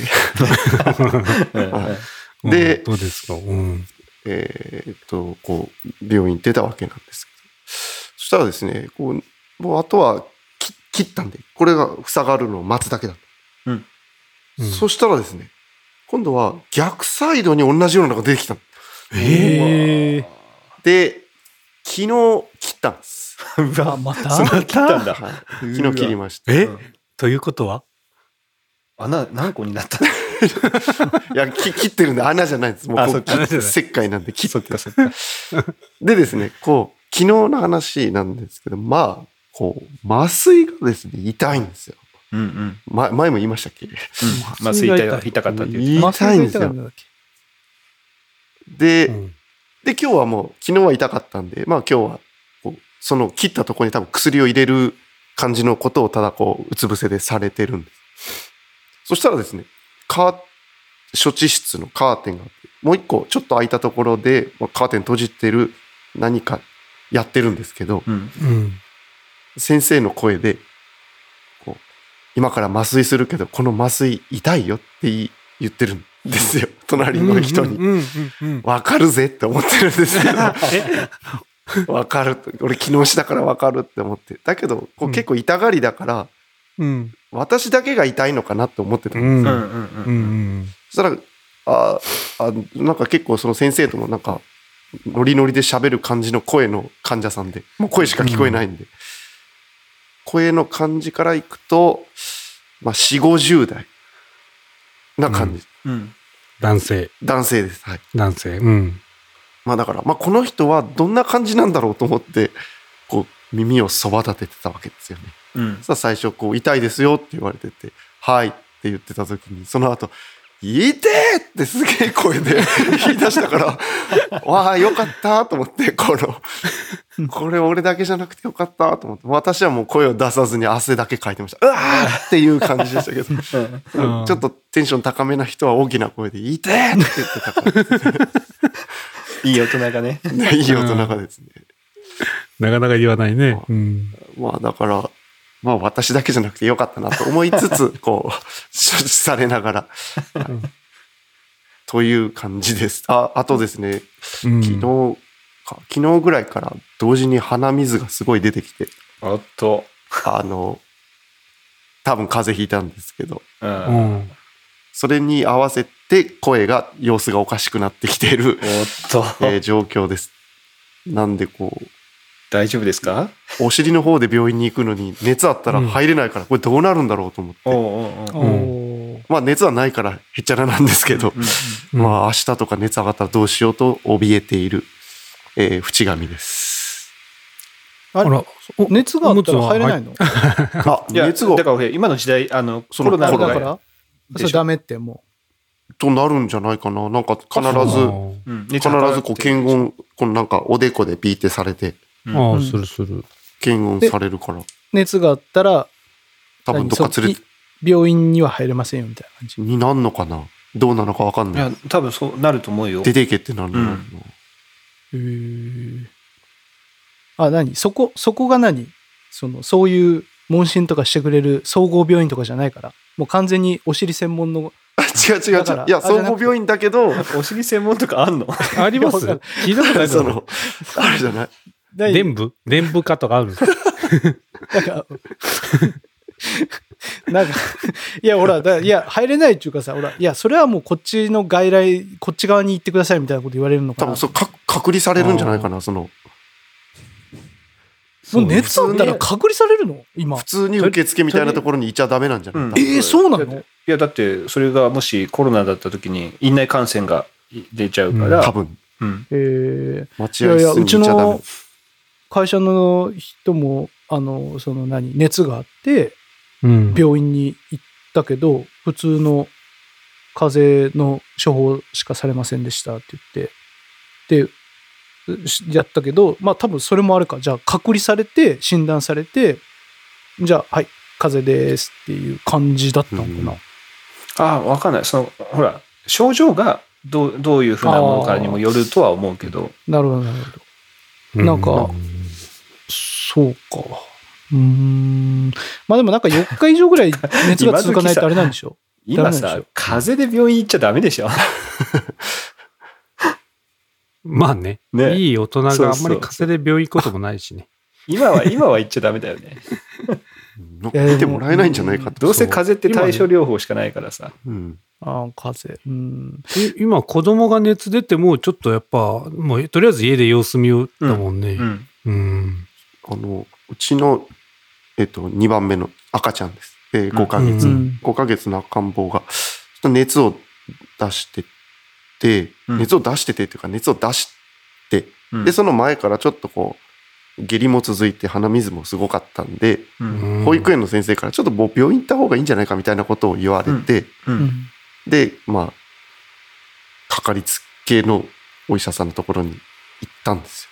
で うんどうですか？うん。えーっと、こう、病院出たわけなんですけど。そしたらですね、こう、もうあとはき切ったんで、これが塞がるのを待つだけだった。うん。そしたらですね、今度は逆サイドに同じようなのが出てきたの。ええで、昨日切ったんです。うわあ、また？切ったんだ。はい、昨日切りました。え？うん。ということは？穴何個になったの？いや、き切ってるんで穴じゃないんです。もううっか。切って石灰なんで切って。そっかそっか。でですね、こう、昨日の話なんですけど、まあ、こう、麻酔がですね、痛いんですよ。うんうん。ま、前も言いましたっけ？まあ、痛い痛かったっていう。痛いんですよ。よ。で、うんで、今日はもう、昨日は痛かったんで、まあ今日は、こう、その切ったところに多分薬を入れる感じのことをただこう、うつ伏せでされてるんです。そしたらですね、カー、処置室のカーテンがあって、もう一個ちょっと開いたところで、まあカーテン閉じてる何かやってるんですけど、うん。うん。先生の声で、こう、今から麻酔するけど、この麻酔痛いよって言ってるんですよ。隣の人に。わかるぜって思ってるんですけど。わかると。俺昨日したからわかるって思って。だけど、こううん結構痛がりだから、うん。私だけが痛いのかなって思ってたんです。うん。うん。うんうんううん。ん。そしたら、ああ、なんか結構その先生ともなんか、ノリノリで喋る感じの声の患者さんで、もう声しか聞こえないんで、声の感じからいくと、まあ、4、50代な感じ。うん。男性。男性です。はい。男性。うん。まあだから、まあこの人はどんな感じなんだろうと思って、こう耳をそば立ててたわけですよね。うんそ。したら最初こう痛いですよって言われてて、はいって言ってた時に、その後、痛てーってすげえ声で 言い出したから、わあ、よかったと思って、この、これ俺だけじゃなくてよかったと思って、私はもう声を出さずに汗だけかいてました。うわーっていう感じでしたけど、うんちょっとテンション高めな人は大きな声で、痛てーって言ってたから、いい大人がね。ね いい大人がですね。なかなか言わないね。うん。まあだから、まあ私だけじゃなくてよかったなと思いつつ、こう、処置されながら、という感じです。あ、あとですね、うん昨日か、昨日ぐらいから同時に鼻水がすごい出てきて、おっと。あの、多分風邪ひいたんですけど、う。うんん。それに合わせて声が、様子がおかしくなってきている、おっと。えー状況です。なんでこう、大丈夫ですか？お尻の方で病院に行くのに熱あったら入れないから、これどうなるんだろうと思って。おうおうおう。おーまあ熱はないからへっちゃらなんですけど、うんうんまあ明日とか熱上がったらどうしようと怯えている、えー、淵上です。あれ？あら、お熱があったら入れないの？あ、いや、熱がだから今の時代、あの、そのコロナだから？それダメってもとなるんじゃないかな。なんか必ず、う。ん。必ずこう検温、このなんかおでこでピーってされて、うん。ああ、うん。するする。検温されるから、う熱があったら多分どっか連れて、病院には入れませんよみたいな感じ。になんのかな？どうなのかわかんない。いや、多分そうなると思うよ。出ていけってなるの。かな、うん。へー。あ何？そこそこが何？そのそういう問診とかしてくれる総合病院とかじゃないから。もう完全にお尻専門のあ違う違う違う。いや、あじゃなくて。総合病院だけど、お尻専門とかあんの？あります。いやわか聞いたことないその、あれじゃない？何伝部？伝部科とかあるんですかなんかなんかいやほらだいや入れないっていうかさほらいやそれはもうこっちの外来こっち側に行ってくださいみたいなこと言われるのかな。多分そう、か隔離されるんじゃないかな、その、もう熱あったら隔離されるの？今。普通に受付みたいなところにいちゃダメなんじゃない、うんえー、そうなの？いや、だって、それがもしコロナだった時に、院内感染が出ちゃうから、多分、うん。えー。待合室にいちゃいやいやうちダメの。会社の人もあのその何熱があってうん。病院に行ったけど普通の風邪の処方しかされませんでしたって言ってでしやったけどまあ多分それもあるか。じゃあ隔離されて診断されてじゃあはい風邪ですっていう感じだったのかな、うん。ああ、わかんない。その、ほら、症状がどうどういうふうなものかにもよるとは思うけど、なるほどなるほど。うなんかそうかうーんまあでもなんか4日以上ぐらい熱が続かないとあれなんでしょ 今さ風邪で病院行っちゃダメでしょ。まあねねいい大人があんまり風邪で病院行くこともないしね。今は、今は行っちゃダメだよね。の見てもらえないんじゃないかと。どうせ風邪って対症療法しかないからさ。うん。ああ、風邪。うん。え今子供が熱出てもちょっとやっぱもうとりあえず家で様子見ようだもんね。うん。うん。あの、うちの、えっと、2番目の赤ちゃんです。えー、5ヶ月。うん5ヶ月の赤ん坊が、ちょっと熱を出してて、うん熱を出しててっていうか、熱を出して、うんで、その前からちょっとこう、下痢も続いて鼻水もすごかったんで、うん。保育園の先生からちょっともう病院行った方がいいんじゃないかみたいなことを言われて。で、まあ、かかりつけのお医者さんのところに行ったんです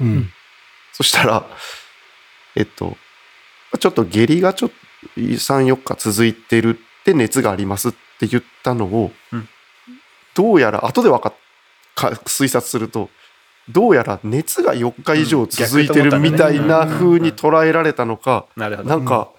よ。うん。そしたら、えっと、ちょっと下痢がちょっと3、4日続いてるって熱がありますって言ったのを、うん。どうやら、後でわかっか推察すると、どうやら熱が4日以上続いてるみたいな風に捉えられたのか、なんか、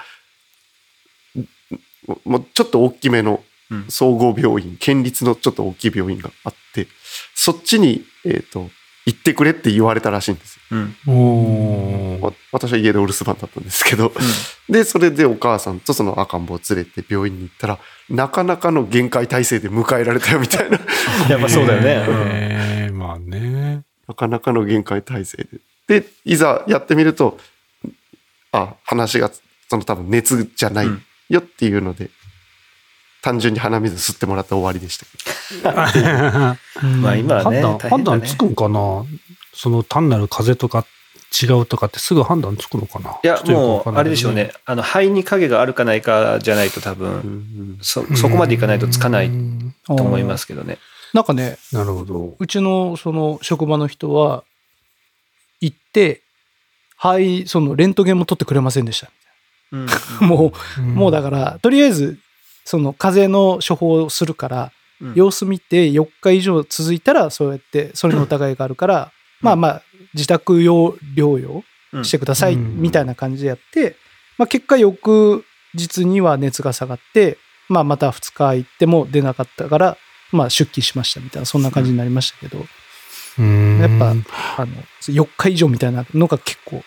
もうちょっと大きめのうん。総合病院、県立のちょっと大きい病院があって、そっちに、えっ、と、行ってくれって言われたらしいんですよ。うん。お私は家でお留守番だったんですけど、で、それでお母さんとその赤ん坊を連れて病院に行ったら、なかなかの限界体制で迎えられたよみたいな、やっぱそうだよね。えーまあね。なかなかの限界体制で。で、いざやってみると、あ、話が、その多分熱じゃないうんよっていうので、単純に鼻水吸ってもらって終わりでしたけど。まあ今はね、判断、判断つくんかな？その単なる風邪とか違うとかってすぐ判断つくのかな？いやもう、あれでしょうね。あの、肺に影があるかないかじゃないと多分、んそ、そこまでいかないとつかないうんと思いますけどね。なんかね、なるほど。うちのその職場の人は、行って、はい、そのレントゲンも取ってくれませんでした。うん。もう、んもうだから、とりあえず、その風邪の処方をするから、うん。様子見て4日以上続いたら、そうやって、それの疑いがあるから、まあまあ、自宅用療養うん。してください、うん。みたいな感じでやって、まあ結果翌日には熱が下がって、まあまた2日行っても出なかったから、まあ出勤しましたみたいな、そんな感じになりましたけど、うん。やっぱ、あの、4日以上みたいなのが結構、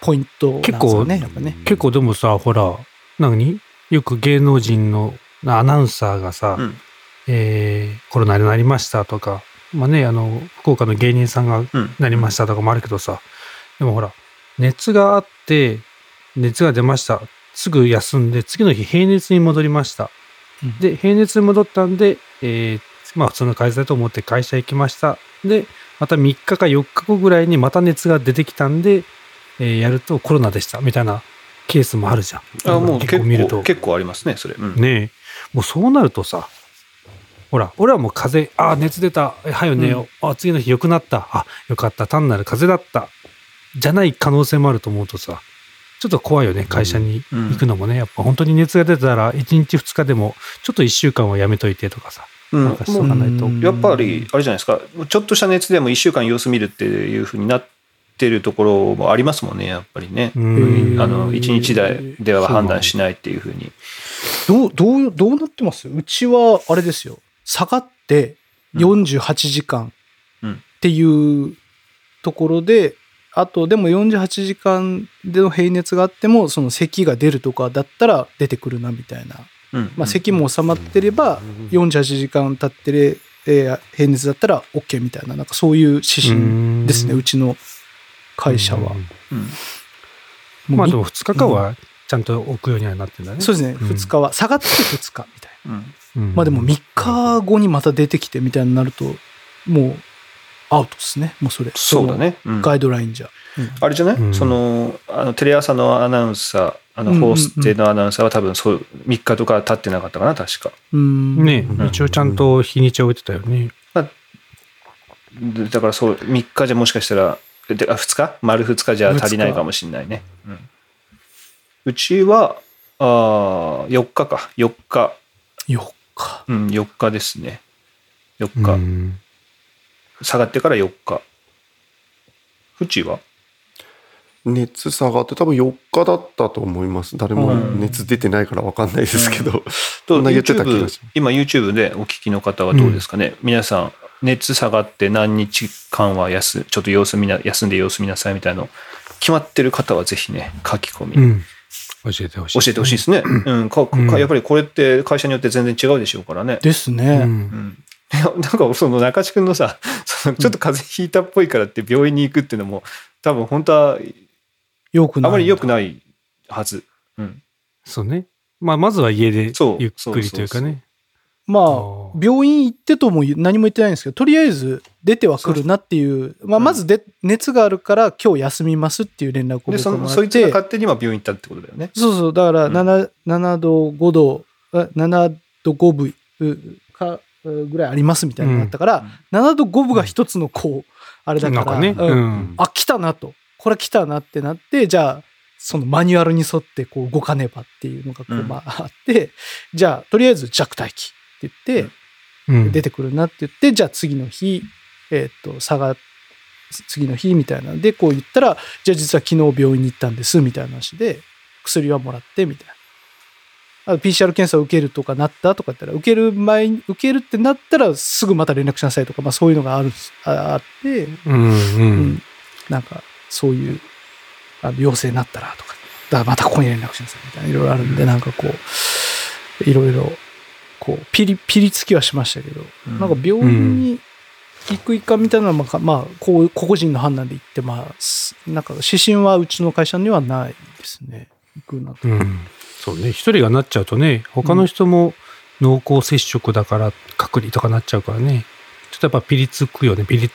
ポイントなんですよね、やっぱね。結構でもさ、ほら、何？よく芸能人のアナウンサーがさ、うんえーコロナになりましたとか、まあね、あの、福岡の芸人さんがうん。なりましたとかもあるけどさ、でもほら、熱があって、熱が出ました。すぐ休んで、次の日平熱に戻りました。うんで、平熱に戻ったんで、えーまあ普通の会社だと思って会社行きました。で、また3日か4日後ぐらいにまた熱が出てきたんで、えーやるとコロナでしたみたいなケースもあるじゃん。あもう結結構見ると構、。結構ありますね、それ。うん。ねえ。もうそうなるとさ、ほら、俺はもう風邪、あ、熱出た、えはいよね、あ、次の日良くなった、あ、よかった、単なる風邪だった、じゃない可能性もあると思うとさ、ちょっと怖いよね、会社に行くのもね。やっぱ本当に熱が出たら、1日2日でも、ちょっと1週間はやめといてとかさ、うんなんかしとかないと。うんやっぱり、あれじゃないですか、ちょっとした熱でも1週間様子見るっていうふうになってるところもありますもんね、やっぱりね。うんあの、1日ででは判断しないっていうふうに。どう、どう、どうなってます？うちは、あれですよ。下がって48時間うんっていうところで、あと、でも48時間での平熱があっても、その咳が出るとかだったら出てくるなみたいな。うんまあ、咳も収まってれば、48時間経ってれ、えー平熱だったら OK みたいな、なんかそういう指針ですね、うちの会社は。まあでも2日間はちゃんと置くようにはなってんだね。そうですね、うん2日は。下がって2日みたいな。まあでも3日後にまた出てきてみたいになると、もうアウトですね。もうそれ。そうだね。ガイドラインじゃ。うんあれじゃない、うんその、あの、テレ朝のアナウンサー、あの、ホーステのアナウンサーは多分そう、3日とか経ってなかったかな、確か。うん。ねうん一応ちゃんと日にちを置いてたよね。でだからそう、3日じゃもしかしたら、であ2日？丸2日じゃ足りないかもしれないね。うんうちは、あー4日か。4日。4日。うん、4日ですね。4日。うん下がってから4日。フチは？熱下がって多分4日だったと思います。誰もうん熱出てないから分かんないですけど。今 YouTube でお聞きの方はどうですかね、皆さん熱下がって何日間は休ちょっと様子見な休んで様子見なさいみたいなの決まってる方はぜひね書き込み、うん。教えてほしい。教えてほしいですね、うんかかうんやっぱりこれって会社によって全然違うでしょうからね、ですね。うんなんかその中地君のさ そのちょっと風邪ひいたっぽいからって病院に行くっていうのも多分本当はよくない。あまり良くないはず、うん、そうね。まあ、まずは家でそうゆっくりというかね。まあ病院行ってとも何も言ってないんですけど、とりあえず出ては来るなっていう、まあ、うん。まずで熱があるから今日休みますっていう連絡を僕でそもらって。のそいつが勝手には病院行ったってことだよね。そうそう、だからうん。7,、7度、5度、あ7度5分うかうぐらいありますみたいなのがあったから、7度5分が一つのこう、あれだから、なんかね。うん。うん。あ、来たなと。これ来たなってなって、じゃあ、そのマニュアルに沿ってこう動かねばっていうのがこう、うん。まああって、じゃあ、とりあえず弱待機って言って、うん出てくるなって言って、じゃあ次の日、えーっと、差が、次の日みたいなんで、こう言ったら、じゃあ実は昨日病院に行ったんです、みたいな話で、薬はもらって、みたいな。あと PCR 検査を受けるとかなったとか言ったら、受ける前に、受けるってなったらすぐまた連絡しなさいとか、まあそういうのがある、ああって、うん。う。うんなんかそういうあの陽性になったらとか、だからまたここに連絡しなさいみたいな、いろいろあるんで、なんかこう、いろいろ、こう、ピリ、ピリつきはしましたけど、うんなんか病院に行くいかみたいなのは、まあ、まあ、こう、個々人の判断で行って、まあ、すなんか指針はうちの会社にはないですね。行くなと。うん。そうね。一人がなっちゃうとね、他の人も濃厚接触だから隔離とかなっちゃうからね。ちょっとやっぱピリつくよね。ピリ、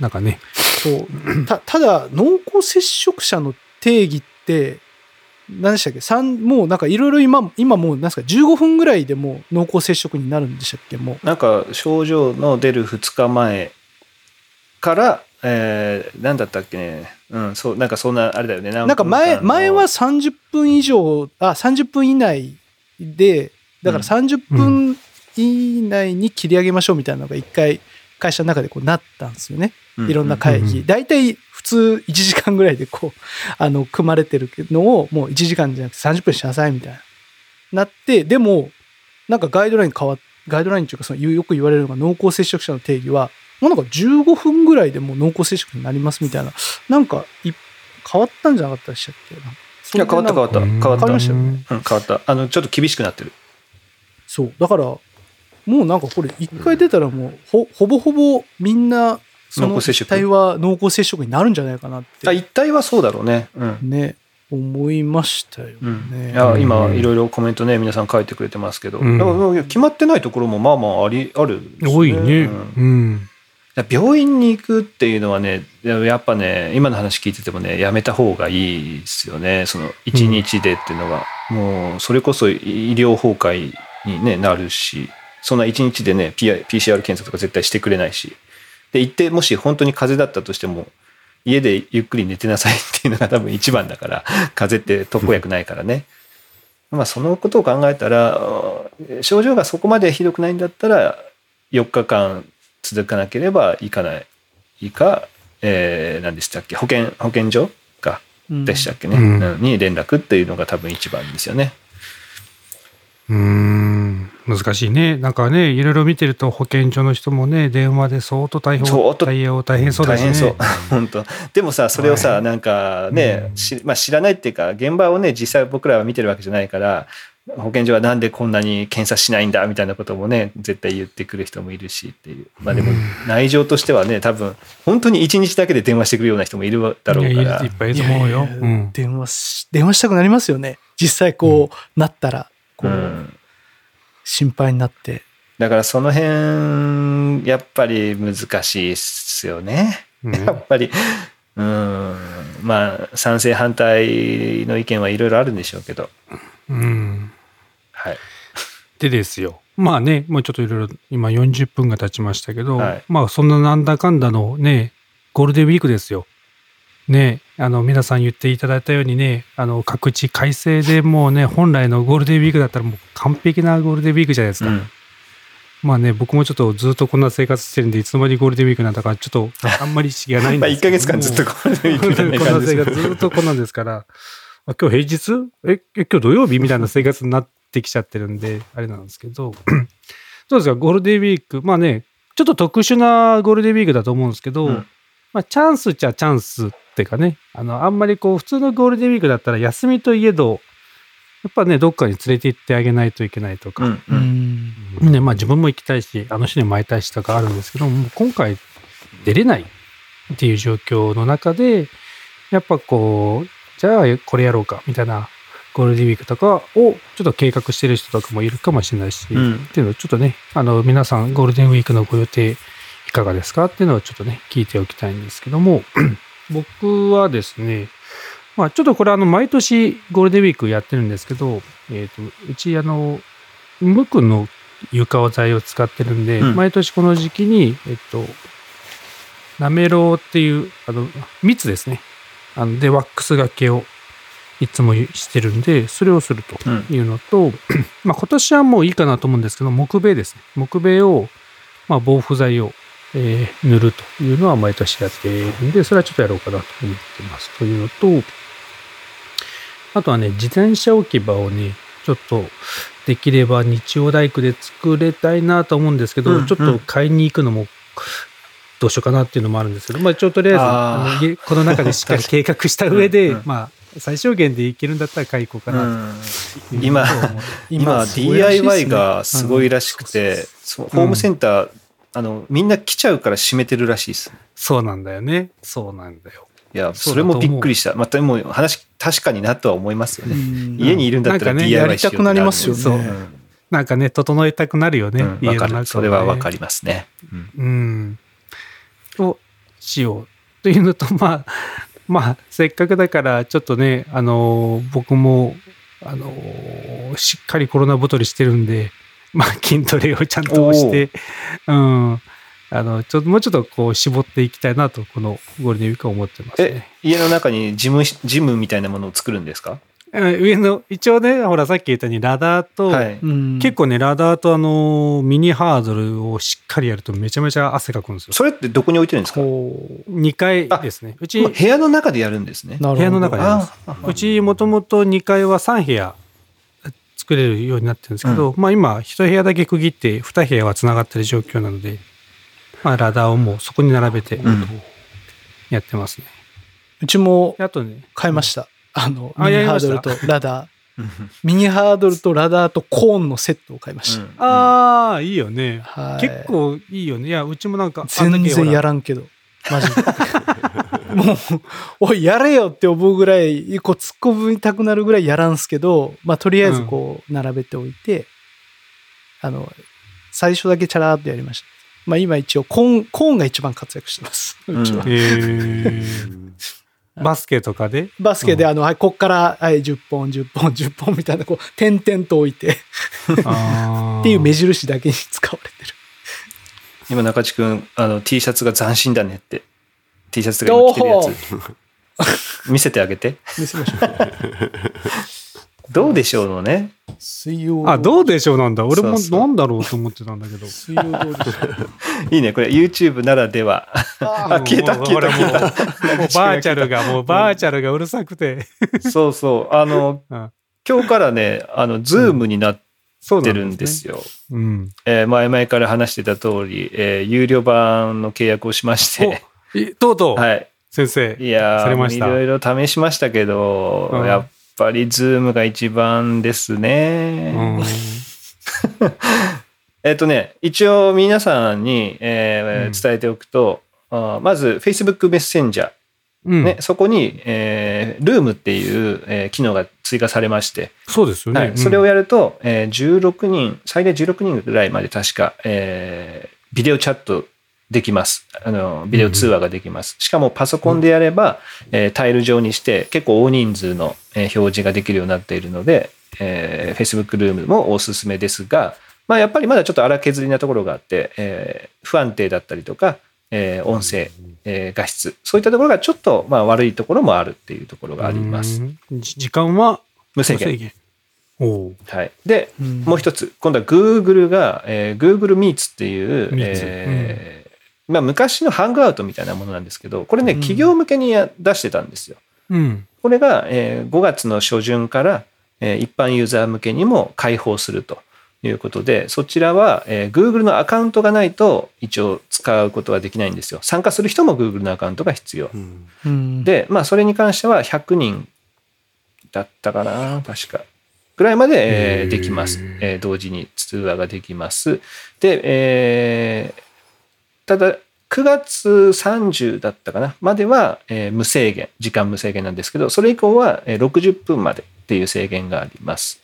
なんかね。そう。た、ただ、濃厚接触者の定義って、何でしたっけ？三もうなんかいろいろ今、今もう、なんですか、15分ぐらいでもう濃厚接触になるんでしたっけ？もう。なんか症状の出る2日前から、えー、何だったっけね、うん、そう、なんかそんな、あれだよね。なんか前、前は30分以上、あ、30分以内で、だから30分以内に切り上げましょうみたいなのが一回会社の中でこうなったんですよね。いろんな会議。大体普通1時間ぐらいでこう、あの、組まれてるのをもう1時間じゃなくて30分しなさいみたいな。なって、でも、なんかガイドライン変わっガイドラインっていうかそのよく言われるのが濃厚接触者の定義は、もうなんか15分ぐらいでもう濃厚接触になりますみたいな。なんかい変わったんじゃなかったでしたっけ？いや、変わった変わった。うん変わった。変わりましたよねうん、変わった。あの、ちょっと厳しくなってる。そう。だから、もうなんかこれ一回出たらもうほほぼほぼみんなその一体は濃厚接触になるんじゃないかなっあ、て一体はそうだろうね。うん。ね、思いましたようん。ね。いや今うんいろいろコメントね皆さん書いてくれてますけど、うん。だからもう決まってないところもまあまあありあるんです多いね。うん。病院に行くっていうのはねやっぱね今の話聞いててもねやめた方がいいですよね。その一日でっていうのが、もうそれこそ医療崩壊に、ね、なるし。そんな一日でね PCR 検査とか絶対してくれないしで行ってもし本当に風邪だったとしても家でゆっくり寝てなさい っていうのが多分一番だから風邪って特効薬ないからね、まあそのことを考えたらうん症状がそこまでひどくないんだったら4日間続かなければいかない。いいか、えー何でしたっけ？保健保健所かうん。でしたっけね、うんうん。に連絡っていうのが多分一番ですよね。うーん。難しいね。なんかね、いろいろ見てると保健所の人もね、電話で相当対応、相当対応大変そうだしね。大変そう。本当。でもさそれをさ、はい。なんかね、うん。しまあ、知らないっていうか現場をね実際僕らは見てるわけじゃないから保健所はなんでこんなに検査しないんだみたいなこともね絶対言ってくる人もいるしっていう。まあでもうん。内情としてはね多分本当に1日だけで電話してくるような人もいるだろうから。いっぱいいると思うよ。電話し、電話したくなりますよね。実際こう、なったら、こう、うん心配になって。だからその辺やっぱり難しいっすよね。ねやっぱりうんまあ賛成反対の意見はいろいろあるんでしょうけどうん。はいでですよ。まあね、もうちょっといろいろ今40分が経ちましたけど、はいまあそんななんだかんだのね、ゴールデンウィークですよ。ね、あの皆さん言っていただいたようにね、あの各地改正でもうね、本来のゴールデンウィークだったらもう完璧なゴールデンウィークじゃないですか。うん。まあね、僕もちょっとずっとこんな生活してるんで、いつの間にゴールデンウィークなんだか、ちょっとあんまり意識がないんまあ1ですけど。ヶ月間ずっとこれでこみたいな感じですんな生活ずっとこんなんですから、まあ、今日平日？え、え今日土曜日？みたいな生活になってきちゃってるんで、あれなんですけど、どうですか、ゴールデンウィーク、まあね、ちょっと特殊なゴールデンウィークだと思うんですけど、うんまあチャンスっちゃチャンスっていうかね、あの、あんまりこう、普通のゴールデンウィークだったら休みといえど、やっぱね、どっかに連れて行ってあげないといけないとか、うんううん。ん。ね、まあ自分も行きたいし、あの人にも会いたいしとかあるんですけども、今回出れないっていう状況の中で、やっぱこう、じゃあこれやろうかみたいなゴールデンウィークとかをちょっと計画してる人とかもいるかもしれないし、うん。っていうのをちょっとね、あの皆さんゴールデンウィークのご予定いかがですかっていうのをちょっとね、聞いておきたいんですけども、僕はですね、まあちょっとこれあの毎年ゴールデンウィークやってるんですけど、えっ、と、うちあの、無垢の床材を使ってるんで、うん毎年この時期に、えっと、なめろうっていう、あの、蜜ですね。あので、ワックスがけをいつもしてるんで、それをするとうんいうのと、まあ今年はもういいかなと思うんですけど、木塀ですね。木塀を、まあ防腐剤を、えー塗るというのは毎年やっているんで、それはちょっとやろうかなと思ってます。というのと、あとはね、自転車置き場をね、ちょっとできれば日曜大工で作れたいなと思うんですけど、うんうん。ちょっと買いに行くのもどうしようかなっていうのもあるんですけど、まあ一応とりあえずこの中でしっかり 計画した上で、うんうん。まあ最小限でいけるんだったら買い行こうかな今今 DIY がすごいらしくて、そうホームセンター、あのみんな来ちゃうから閉めてるらしいです。そうなんだよね。そうなんだよ。いや、それもびっくりした。またもう話、確かになとは思いますよね。家にいるんだったらなんかね DIY やりたくなりますよねそううんなんかね、整えたくなるよね。うん。家の中をねそれはわかりますね。うんうん。をしようというのと、まあ、まあ、せっかくだから、ちょっとね、あのー僕も、あのーしっかりコロナ太りしてるんで、まあ、筋トレをちゃんとして、うん。あの、ちょっと、もうちょっとこう、絞っていきたいなと、このゴールデンウィークは思ってますえね。、家の中にジム、ジムみたいなものを作るんですか？うん上の、一応ね、ほら、さっき言ったように、ラダーと、はい。うん結構ね、ラダーとあの、ミニハードルをしっかりやるとめちゃめちゃ汗かくんですよ。それってどこに置いてるんですか？こ2階ですね。うち、部屋の中でやるんですね部屋の中でやるんですあうちもともと2階は3部屋作れるようになってるんですけど、まあ今1部屋だけ区切って2部屋はつながってる状況なので、まあラダーをもうそこに並べてんやってますね。うちもであとね、買いました。あの、あミニハードルとラダー。ミニハードルとラダーとコーンのセットを買いました。ああ、いいよね。はい結構いいよね。いや、うちもなんか、全然やららんけど。マジで。もう、おい、やれよって思うぐらい、こう突っ込みたくなるぐらいやらんすけど、まあ、とりあえずこう、並べておいて、あの、最初だけチャラーっとやりました。まあ、今一応、コーン、コーンが一番活躍してます。うちは。うんへー バスケとかで？バスケで、あの、はい、こっから、はい、10本、10本、10本みたいな、こう、点々と置いて、っっていう目印だけに使われてる。今中地君あの T シャツが斬新だねって T シャツが今着てるやつ。見せてあげて。見せましょう。どうでしょうのね。水曜あ、どうでしょうなんだ。俺もそうそう。なんだろうと思ってたんだけど。水曜どうでしょう。いいね。これ YouTube ならでは。あ消えたもう消えた消えた。もうもうバーチャルが、もうバーチャルがうるさくて。そうそう。あのうん。今日からねあのズームになってるそうなんですよ、うん。えー前々から話してた通り、えー有料版の契約をしましてとうとう、はい。先生。いやーいされました。ろいろ試しましたけど、うん。やっぱりズームが一番ですね、うん。えっとね、一応皆さんに、えーうん。伝えておくと、あーまず Facebook メッセンジャー、うん。ねそこに、えー、ルームっていう、えー機能が追加されまして、そうですよね。はい、それをやると、えー16人、最大16人ぐらいまで確か、えービデオチャットできます。あの、ビデオ通話ができます。しかもパソコンでやれば、えータイル上にして結構大人数の、えー表示ができるようになっているので、えー Facebook ルームもおすすめですが、まあ、やっぱりまだちょっと荒削りなところがあって、えー不安定だったりとか、えー音声、えー画質、そういったところがちょっとまあ悪いところもあるっていうところがあります。時間は無制限。はい。で、うんもう一つ、今度は Google が、えー Google Meets っていう、えーまあ、昔のハングアウトみたいなものなんですけど、これね、うん企業向けにや出してたんですよ。うん。これが、えー5月の初旬から、えー一般ユーザー向けにも開放するということで、そちらは、えー Google のアカウントがないと一応使うことはできないんですよ。参加する人も Google のアカウントが必要。うんうん、で、まあ、それに関しては100人だったかな、確か。ぐらいまで、えーできます、えー同時に通話ができます。で、えーただ、9月30だったかな、までは、えー無制限、時間無制限なんですけど、それ以降は、えー60分までっていう制限があります。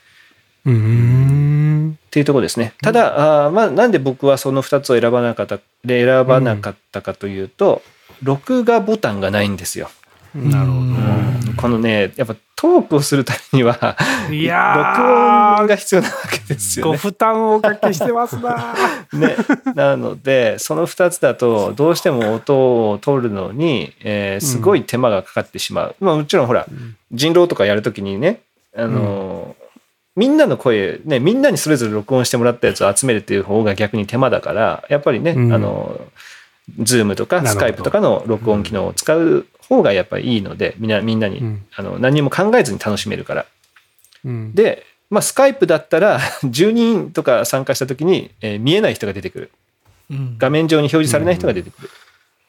うーん。っていうところですね。ただ、あーまあ、なんで僕はその2つを選ばなかったで選ばなかったかというと、録画ボタンがないんですよ。なるほうんこのね、やっぱトークをするためには、ど。い録やー、音が必要なわけですよごね。負担をおかけしてますな。ねなので、その2つだと、どうしても音を取るのに、えーすごい手間がかかってしまう。まあもちろんほら、人狼とかやるときにね、あのーみんなの声、ね、みんなにそれぞれ録音してもらったやつを集めるっていう方が逆に手間だから、やっぱりね、うんあのー、ズームとかスカイプとかの録音機能を使う方がやっぱりいいので、みんな、みんなに、うん。あの何も考えずに楽しめるから。うん。で、まあ、スカイプだったら、10人とか参加したときに、えー見えない人が出てくる。うん。画面上に表示されない人が出てくる。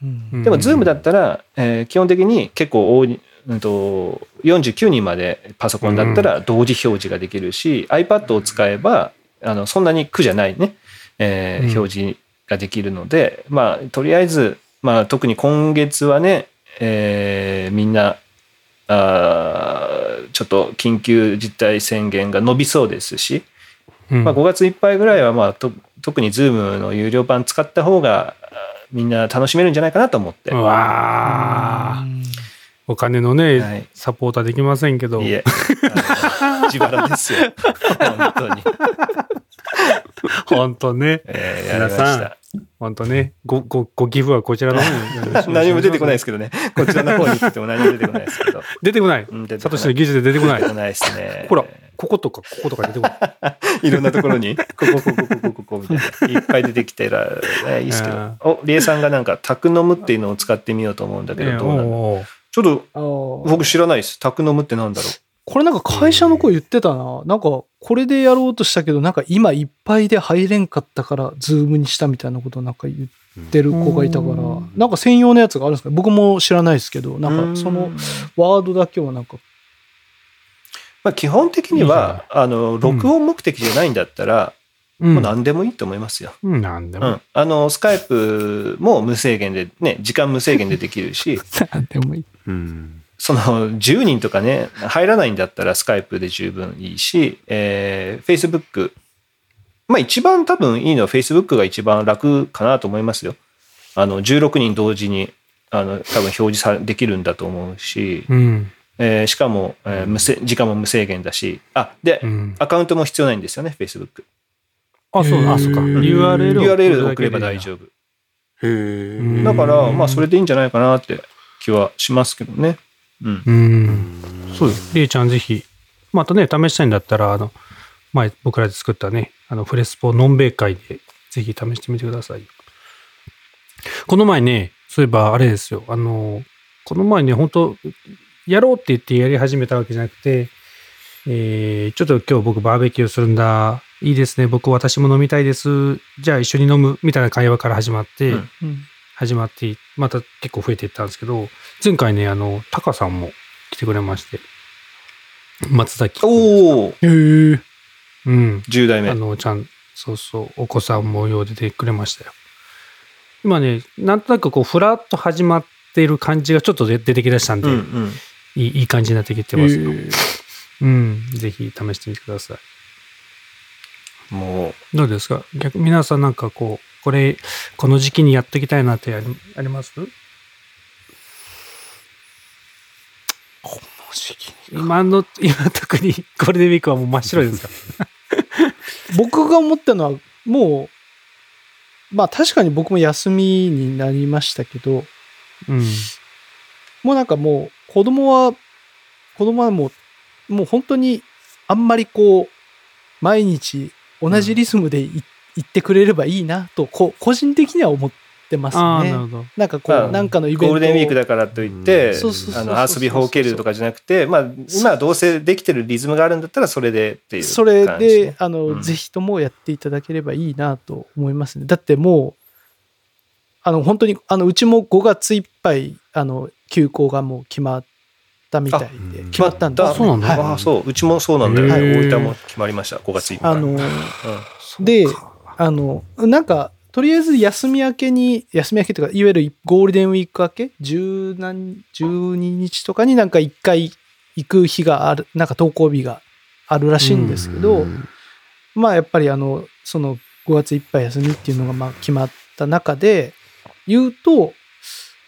うん。でも、ズームだったら、えー基本的に結構多い、うんと、49人までパソコンだったら同時表示ができるし、iPad を使えば、あのそんなに苦じゃないね、えーうん。表示ができるので、まあ、とりあえず、まあ、特に今月はね、えーみんな、あーちょっと緊急事態宣言が伸びそうですし、うんまあ、5月いっぱいぐらいは、まあ、と特に Zoom の有料版使った方があみんな楽しめるんじゃないかなと思って。うわーお金のね、はいサポーターできませんけど。いえ、あの自腹ですよ。本当に。本当ね。えーやりました。本当ね。ご、ご、ご寄付はこちらの方に。何も出てこないですけどね。こちらの方に行っても何も出てこないですけど。出てこない。サトこないシの技術で出てこない出て。こないですね。ほら、こことか、こことか出てこない。いろんなところに、ここ、ここ、ここ、ここ、みたいな。いっぱい出てきてら、ねいいですけあど。お、リエさんがなんか、タクノムっていうのを使ってみようと思うんだけど、ええどうなのちょっと、僕知らないです。タクノムってなんだろう。これなんか会社の子言ってたな。なんか、これでやろうとしたけど、なんか今いっぱいで入れんかったから、ズームにしたみたいなことなんか言ってる子がいたからうん、なんか専用のやつがあるんですか僕も知らないですけど、なんかそのうんワードだけはなんか、まあ、基本的には、あの、録音目的じゃないんだったら、うんもう何でもいいと思いますよ。うん。なんでも。うん。あの、スカイプも無制限で、ね、時間無制限でできるし、なんでもいい。うんその10人とかね、入らないんだったらスカイプで十分いいし、えー、Facebook。まあ一番多分いいのは Facebook が一番楽かなと思いますよ。あの、16人同時に、あの、多分表示さできるんだと思うし、うん。えーしかも、えー無制時間も無制限だし、あ、で、うん。アカウントも必要ないんですよね、Facebook。あ、そうだ、あ、そっか。URL を URL 送れば大丈夫。へだから、まあそれでいいんじゃないかなって気はしますけどね。うん。うん。そうです。りえちゃんぜひ、またね、試したいんだったら、あの、前僕らで作ったね、あの、フレスポノンベイ会で、ぜひ試してみてください。この前ね、そういえばあれですよ、あの、この前ね、本当やろうって言ってやり始めたわけじゃなくて、えー、ちょっと今日僕バーベキューするんだ。いいですね。僕私も飲みたいです。じゃあ一緒に飲む。みたいな会話から始まって、うんうん始まって、また結構増えていったんですけど、前回ね、あの、タカさんも来てくれまして、松崎。おおへえ。うん。10代目あ。の、ちゃん、そうそう、お子さんもよう出てくれましたよ。今ね、なんとなくこう、ふらっと始まっている感じがちょっと出出てきだしたんで、うんうん。いいいい感じになってきてますよ。うん。ぜひ試してみてください。もどうですか？逆皆さんなんかこう、これ、この時期にやっていきたいなってあります？今の、今特にゴールデンウィークはもう真っ白いですか。僕が思ったのは、もう、まあ確かに僕も休みになりましたけど、うん。もうなんかもう子供は、子供はもう、もう本当にあんまりこう、毎日同じリズムでい行ってくれればいいなと、こう個人的には思ってますああ、なるね。ほど。なんかこまあう、なんかのイベントゴールデンウィークだからといって、そうそうそうそうあの遊びほうけるとかじゃなくて、まあ、今はどうせできてるリズムがあるんだったらそれでっていう感じ。それで、あの、うんぜひともやっていただければいいなと思いますね。だってもう、あの、本当に、あの、うちも5月いっぱい、あの、休校がもう決まったみたいで、あ決まったんだ。あそうなんだはいああ、そう。うちもそうなんだよへね。ー大分も決まりました。5月いっぱい。あの、うんで、あの、なんか、とりあえず休み明けに、休み明けというか、いわゆるゴールデンウィーク明け、十何、12日とかになんか一回行く日がある、なんか登校日があるらしいんですけど、うん。まあやっぱりあの、その5月いっぱい休みっていうのがまあ決まった中で言うと、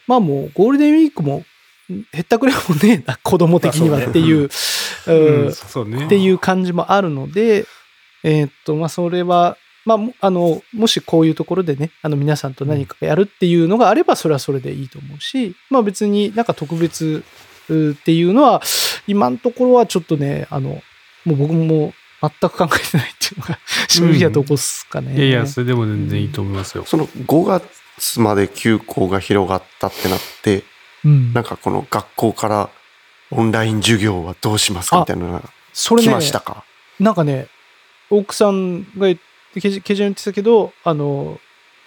まあもうゴールデンウィークもへったくれもねえな、子供的にはっていう。っていう感じもあるので、えーっと、まあそれは、まあも、あの、もしこういうところでね、あの皆さんと何かやるっていうのがあれば、それはそれでいいと思うし、まあ別になんか特別うっていうのは、今のところはちょっとね、あの、もう僕も全く考えてないっていうのが正直なとこっすかね。いやいや、それでも全然いいと思いますよ。その5月まで休校が広がったってなって、うんなんかこの学校からオンライン授業はどうしますかみたいなのが来それね、ましたか？なんかね、奥さんが言って、ケジケジ言ってたけど、あの、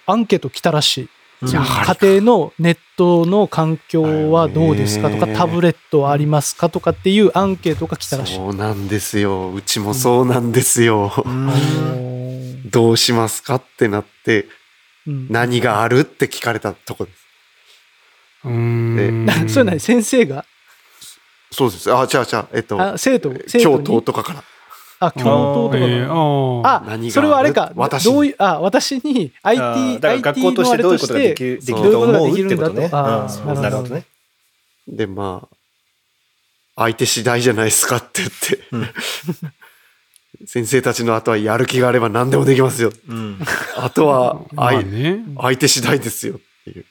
アンケート来たらしい。うんやはり家庭のネットの環境はどうですかとか、タブレットはありますかとかっていうアンケートが来たらしい。そうなんですよ。うちもそうなんですよ。うんあのーどうしますかってなって、うん何があるって聞かれたとこです。うーん。それ何？先生が？そうです。あ、じゃあじゃあ、えっと、あ生徒生徒教に頭とかから。あ教頭とかえーがあそれはあれか私どういうあ私に IT だか学校としてどういうことができるできると思うってことね。あーうんなるほどね。で、まあ、相手次第じゃないですかって言って、うん 先生たちの後はやる気があれば何でもできますよ。うん。あとはまあ相,、ね。相手次第ですよっていう。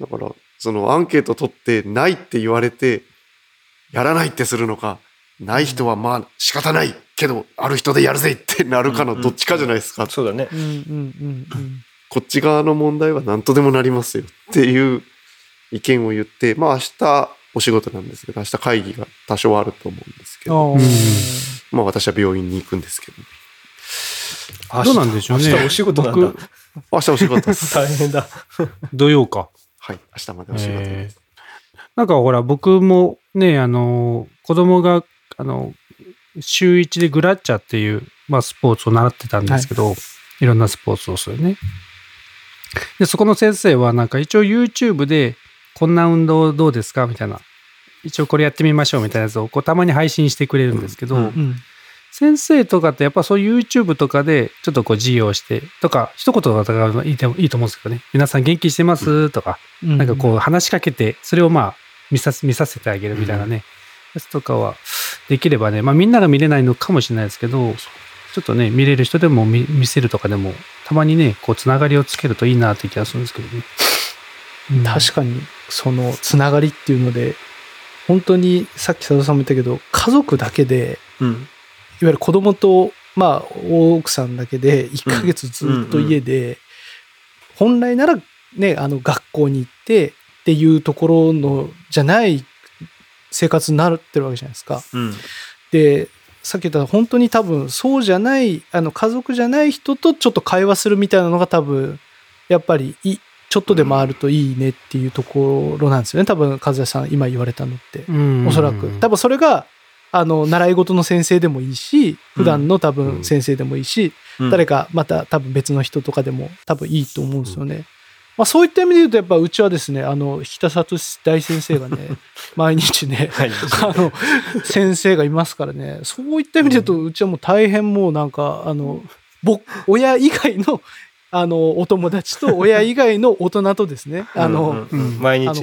だから、そのアンケート取ってないって言われて、やらないってするのか、ない人はまあ仕方ないけど、ある人でやるぜってなるかのどっちかじゃないですか。そうだね。うんうんうんうんこっち側の問題は何とでもなりますよっていう意見を言って、まあ明日お仕事なんですけど、明日会議が多少あると思うんですけど、まあ私は病院に行くんですけど、どうなんでしょうね明日お仕事なんだ。僕明日お仕事です。大変だ。土曜か。はい、明日までお仕事です。なんかほら、僕もね、あの、子供が、あの、週一でグラッチャっていう、まあ、スポーツを習ってたんですけど、い、ろんなスポーツをするね。で、そこの先生は、なんか一応 YouTube で、こんな運動どうですか？みたいな。一応これやってみましょうみたいなやつをこうたまに配信してくれるんですけど、うんうん。先生とかってやっぱそういう YouTube とかでちょっとこう授業してとか一言とかがいいといいと思うんですけどね。皆さん元気してます？とか、うん。なんかこう話しかけてそれをまあ見させ見させてあげるみたいなね、やつとかはできればねまあみんなが見れないのかもしれないですけどちょっとね見れる人でも見見せるとかでもたまにねこうつながりをつけるといいなって気がするんですけどね。うん確かにそのつながりっていうので本当にさっき佐藤さんも言ったけど家族だけでうん。いわゆる子供とまあ大奥さんだけで1ヶ月ずっと家で、本来ならねあの学校に行ってっていうところのじゃない生活になってるわけじゃないですか。うん。でさっき言った本当に多分そうじゃないあの家族じゃない人とちょっと会話するみたいなのが多分やっぱりいちょっとでもあるといいねっていうところなんですよね多分和也さん今言われたのってうんおそらく多分それがあの習い事の先生でもいいし普段の多うん分先生でもいいし、誰かまた多分別の人とかでも多分いいと思うんですよね。まあ、そういった意味で言うとやっぱうちはですねあの引田聡大先生がね 毎日ねはい。あの先生がいますからね。そういった意味で言うとうちはもう大変もうなんかあの僕親以外のあのお友達と親以外の大人とですねあの、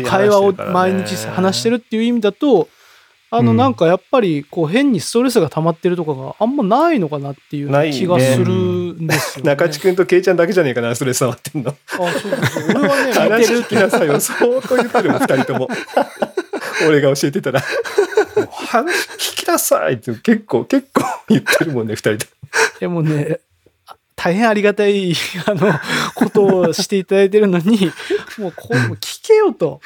会話を毎話日話してるっていう意味だとあのうんなんかやっぱりこう変にストレスが溜まってるとかがあんまないのかなっていうないね気がするんですよ、ね。中地君とケイちゃんだけじゃねえかな、それ触ってんの。あそうそう俺はね見て話る聞きなさいよ。相当言ってるもん、二人とも。俺が教えてたら。話聞きなさいって結構、結構言ってるもんね、二人とやもうね、あ大変ありがたい、あの、ことをしていただいてるのに、もうこう、聞けよと。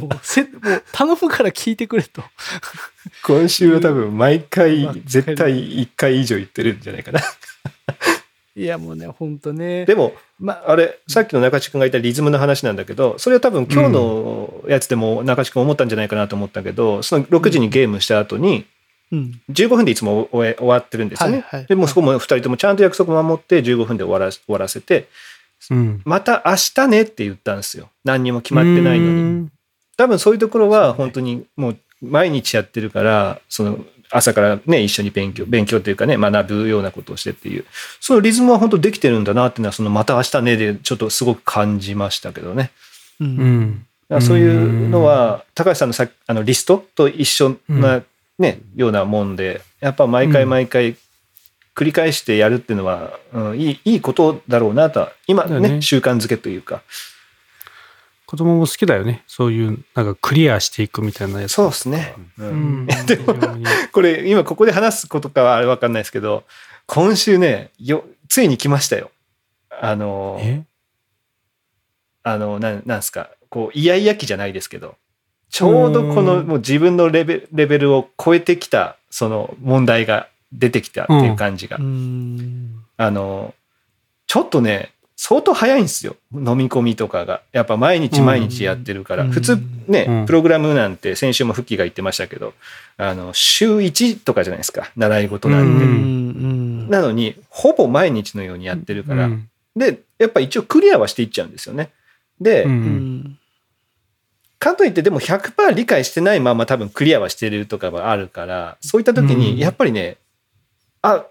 もうせ、もう頼むから聞いてくれと。今週は多分毎回絶対1回以上言ってるんじゃないかな。いやもうね、ほんとね。でも、まあれ、さっきの中地君が言ったリズムの話なんだけど、それは多分今日のやつでも中地君思ったんじゃないかなと思ったけど、その6時にゲームした後に、うん。15分でいつも終え終わってるんですよね。はいはいでもうそこも2人ともちゃんと約束守って15分で終わら終わらせて、うん。また明日ねって言ったんですよ。何にも決まってないのに。に。多分そういうところは本当にもう毎日やってるから、その朝からね、一緒に勉強、勉強というかね、学ぶようなことをしてっていう、そのリズムは本当できてるんだなっていうのは、そのまた明日ねでちょっとすごく感じましたけどね。う。うんそういうのは、高橋さんのさあのリストと一緒な、ねようなもんで、やっぱ毎回毎回繰り返してやるっていうのは、うんいいいいことだろうなとは、今ね、だね習慣づけというか、子供も好きだよね。そういう、なんかクリアしていくみたいなやつ。そうですね。ううんん。でもこれ今ここで話すことかはあれわかんないですけど、今週ね、よ、ついに来ましたよ。あの、え？あの、なん、なんすか、こう、イヤイヤ期じゃないですけど、ちょうどこのうんもう自分のレベレベルを超えてきた、その問題が出てきたっていう感じが。うん。あの、ちょっとね、相当早いんですよ。飲み込みとかが。やっぱ毎日毎日やってるから。うん普通ね、うんプログラムなんて先週もフッキーが言ってましたけど、あの、週1とかじゃないですか。習い事なんて。なのに、ほぼ毎日のようにやってるから。うんで、やっぱ一応クリアはしていっちゃうんですよね。で。かといってでも100%理解してないまま多分クリアはしてるとかはあるから、そういった時うんにやっぱりね、あ、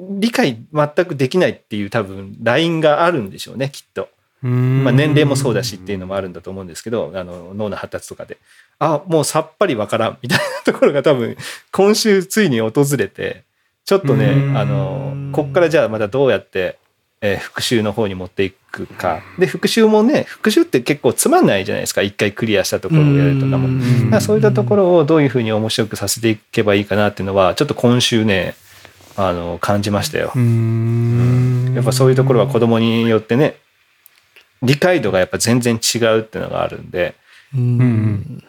理解全くできないっていう多分ラインがあるんでしょうね、きっと。うんまあ年齢もそうだしっていうのもあるんだと思うんですけど、あの脳の発達とかで。あ、もうさっぱりわからんみたいなところが多分今週ついに訪れて、ちょっとねう、んあの、こっからじゃあまたどうやって、えー復習の方に持っていくか。で、復習もね、復習って結構つまんないじゃないですか。一回クリアしたところをやるとかも。うんだからそういったところをどういうふうに面白くさせていけばいいかなっていうのは、ちょっと今週ね、あの、感じましたよ。うんやっぱそういうところは子供によってね、理解度がやっぱ全然違うっていうのがあるんで、うん。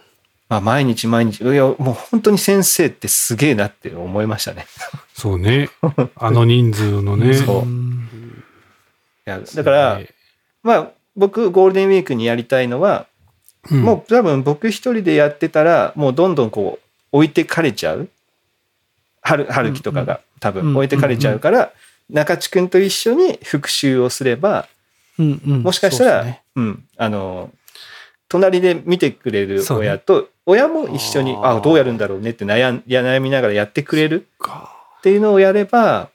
まあ毎日毎日、いや、もう本当に先生ってすげえなって思いましたね。そうね。あの人数のね。そういや、だから、まあ僕ゴールデンウィークにやりたいのは、うん、もう多分僕一人でやってたら、もうどんどんこう置いてかれちゃう。春、春樹とかが多うん分置いてかれちゃうから、中地君と一緒に復習をすれば、うん。うん。もしかしたら、そうね。うん、あの、隣で見てくれる親と、親も一緒に、あどうやるんだろうねって悩ん悩みながらやってくれるか。っていうのをやれば、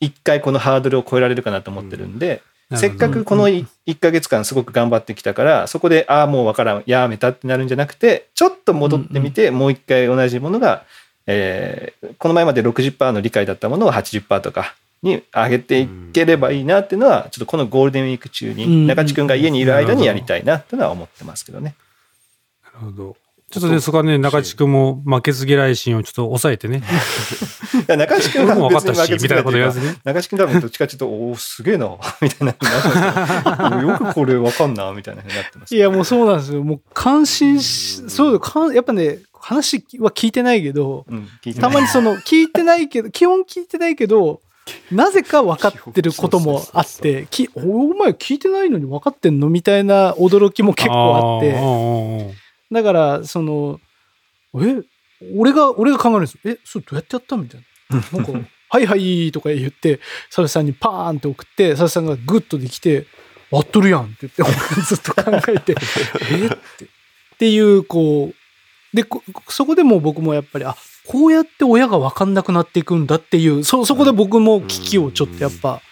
一回このハードルを超えられるかなと思ってるんで、せっかくこの1ヶ月間すごく頑張ってきたから、そこで、ああ、もうわからん、やめたってなるんじゃなくて、ちょっと戻ってみて、もう一回同じものが、えーこの前まで60%の理解だったものを80%とかに上げていければいいなっていうのは、ちょっとこのゴールデンウィーク中うんに、中地君が家にいる間にやりたいなっていうのは思ってますけどね。なるほど。ちょっとね、そこはね、中地君も負けず嫌い心をちょっと抑えてね。いや中地君はもう分かったし、みたいなこと言わずに。中地君多分どっちかっていうと、おお、すげえな、みたいな よくこれわかんな、みたいなふうになってます。いや、もうそうなんですよ。もう感心し、そうだかんやっぱね、話は聞いてないけど、うん、たまにその、聞いてないけど、基本聞いてないけど、なぜか分かってることもあって、きおお前聞いてないのに分かってんの？みたいな驚きも結構あって、て。だから、その、え、俺が、俺が考えるんですよ。え、それどうやってやったみたいな。なんか、はいはいとか言って、佐々木さんにパーンって送って、佐々木さんがグッとできて、合っとるやんって言って、ずっと考えて、えって。っていう、こう、で、こそこでもう僕もやっぱり、あ、こうやって親が分かんなくなっていくんだっていう、そ、そこで僕も危機をちょっとやっぱ、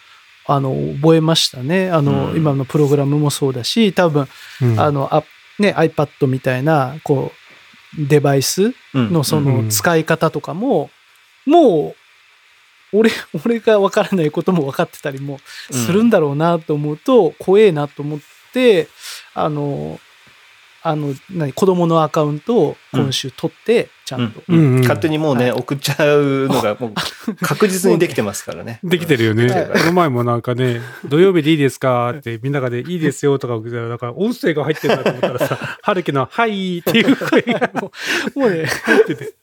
あの、覚えましたね。あの、うん今のプログラムもそうだし、多分、うんあの、あね、iPad みたいな、こう、デバイスのそうんの使い方とかも、もう、俺、俺が分からないことも分かってたりもするんだろうなと思うと、怖えなと思って、あの、あの、何、子供のアカウントを今週取って、ちゃんと。勝手にもうね、送っちゃうのがもう 確実にできてますからね。できてるよね。はいこの前もなんかね、土曜日でいいですかってみんながでいいですよとか送ってたら、だから音声が入ってるなと思ったらさ、春樹のはいっていう声がもうね、入ってて、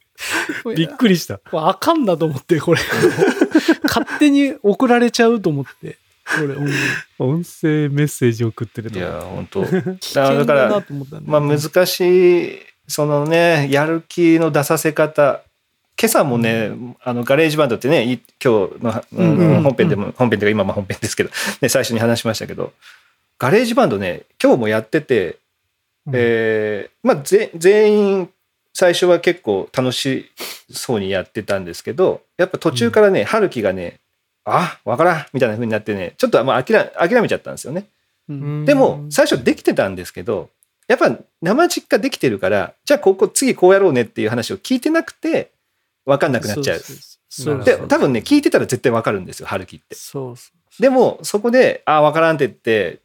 びっくりした。もうあかんだと思って、これ。勝手に送られちゃうと思って。これ、うん音声メッセージ送ってると。いや、本当危険だなと思ったんで。まあ難しい、そのね、やる気の出させ方。今朝もね、あのガレージバンドってね、い今日の、うんうん本編でも、本編というか今も本編ですけど、ね、最初に話しましたけど、ガレージバンドね、今日もやってて、うんえーまあぜ全員最初は結構楽しそうにやってたんですけど、やっぱ途中からね、春樹がね、あ、わからんみたいな風になってね、ちょっとまあ諦め諦めちゃったんですよね。うんでも、最初できてたんですけど、やっぱ生実家できてるから、じゃあここ次こうやろうねっていう話を聞いてなくて、分かんなくなっちゃう。で、多分ね、聞いてたら絶対分かるんですよ、春樹って。でも、そこで、ああ、分からんって言って、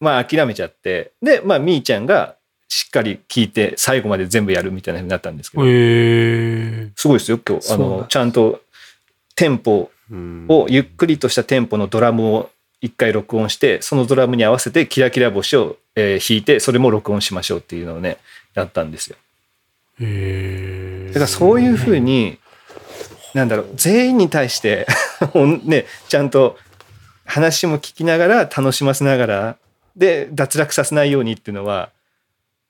まあ諦めちゃって、で、まあみーちゃんがしっかり聞いて、最後まで全部やるみたいな風になったんですけど、へすごいですよ、今日。あの、ちゃんとテンポうんを、ゆっくりとしたテンポのドラムを一回録音して、そのドラムに合わせてキラキラ星を、えー弾いて、それも録音しましょうっていうのをね、やったんですよ。ーへーだからそういうふうに、なんだろう、全員に対して、ね、ちゃんと話も聞きながら、楽しませながら、で、脱落させないようにっていうのは、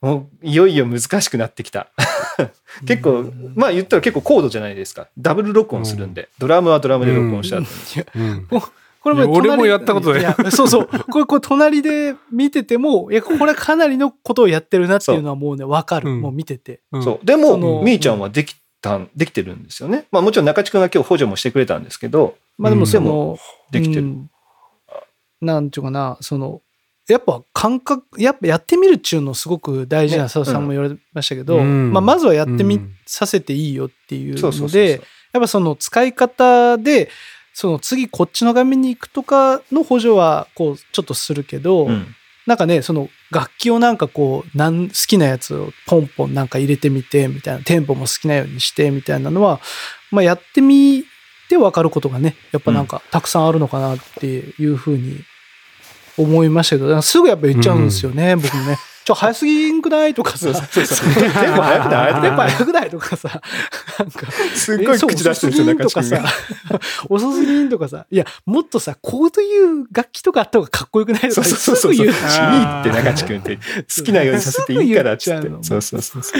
もういよいよ難しくなってきた。結構、まあ言ったら結構高度じゃないですか。ダブル録音するんで、ドラムはドラムで録音した後に。うん これいや俺もやったことないそうそう。これ、これ隣で見てても、いや、これかなりのことをやってるなっていうのはもうね、わかる。うんもう見てて。うんそう。でも、みーちゃんはできたん、できてるんですよね。まあもちろん中地君が今日補助もしてくれたんですけど、まあでもそうんの、できてるうんなんていうかな、その、やっぱ感覚、やっぱやってみるっちゅうのすごく大事なね。佐藤さんも言われましたけど、うん。まあまずはやってみうん。させていいよっていうので、やっぱその使い方で、その次こっちの画面に行くとかの補助はこうちょっとするけど、うん。なんかね、その楽器をなんかこう、なん好きなやつをポンポンなんか入れてみて、みたいな、テンポも好きなようにして、みたいなのは、まあやってみて分かることがね、やっぱなんかたくさんあるのかなっていうふうに思いましたけど、すぐやっぱ言っちゃうんですよね、僕もね。ちょ、早すぎんくないとかさ、そうそう。テンポ早くない？テンポ早くないとかさ、なんか、すっごい口出してるんですよ、とか。さ、遅すぎんとかさ、いや、もっとさ、こういう楽器とかあった方がかっこよくないとかそうそうそうそう。いいすぐ言うあーって中地君って好きなようにさせていいからっつってそうそうそうそ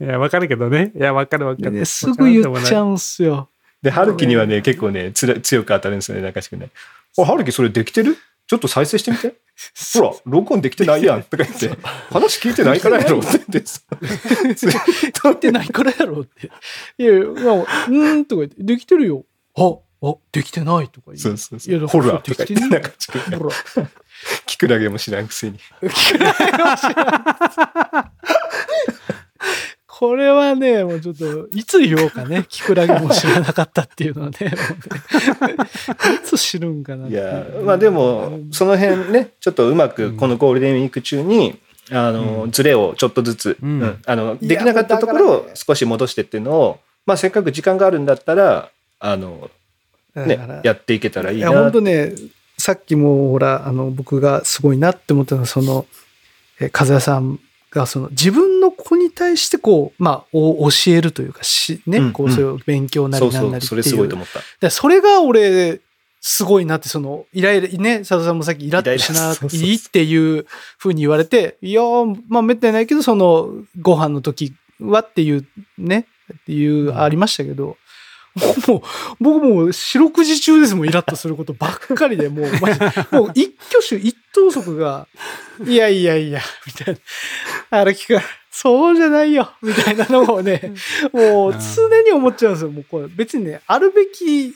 う。いや、わかるけどね。いや、わかるわかる。ね、すぐ言っちゃう。うんすよ。で、春樹にはね、結構ね、つら強く当たるんですよね、中地君ね。あ、春樹それできてる？ちょっと再生してみて。ほら、録音できてないやんとか言って、話聞いてないからやろ って言ってさ。撮ってないからやろって。いやいや、まあ、うーんとか言って、できてるよ。あ、あ、できてないとか言う。そうそうそ。いうやほら、できてね中地君が、ほら。キクラゲも知らんくせに。これはね、もうちょっと、いつ言おうかね。キクラゲも知らなかったっていうのはね。もうねいつ知るんかなっていう。や、まあでも、その辺ね、ちょっとうまくこのゴールデンウィーク中に、あの、ズレをちょっとずつ、あの、できなかったところを少し戻してっていうのを、まあせっかく時間があるんだったら、あの、ねやっていけたらいいいや、な本当ね、さっきも、ほら、あの、僕がすごいなって思ったのは、その、え、和也さんが、その、自分の子に対して、こう、まあ、お教えるというか、し、ね、こう、そういう勉強なりなんなりっていう。それすごいと思った。でそれが俺、すごいなって、その、イライラ、ね、佐藤さんもさっきイラッとしなイライラそうそうそういいっていうふうに言われて、いやー、まあ、めったにないけど、その、ご飯の時はっていう、ね、っていう、ありましたけど、もう、僕もう四六時中ですもん、イラッとすることばっかりで、もう、もう一挙手一投足が、いやいやいや、みたいな。歩きか、そうじゃないよ、みたいなのをね、もう常に思っちゃうんですよ。もうこれ別にね、あるべき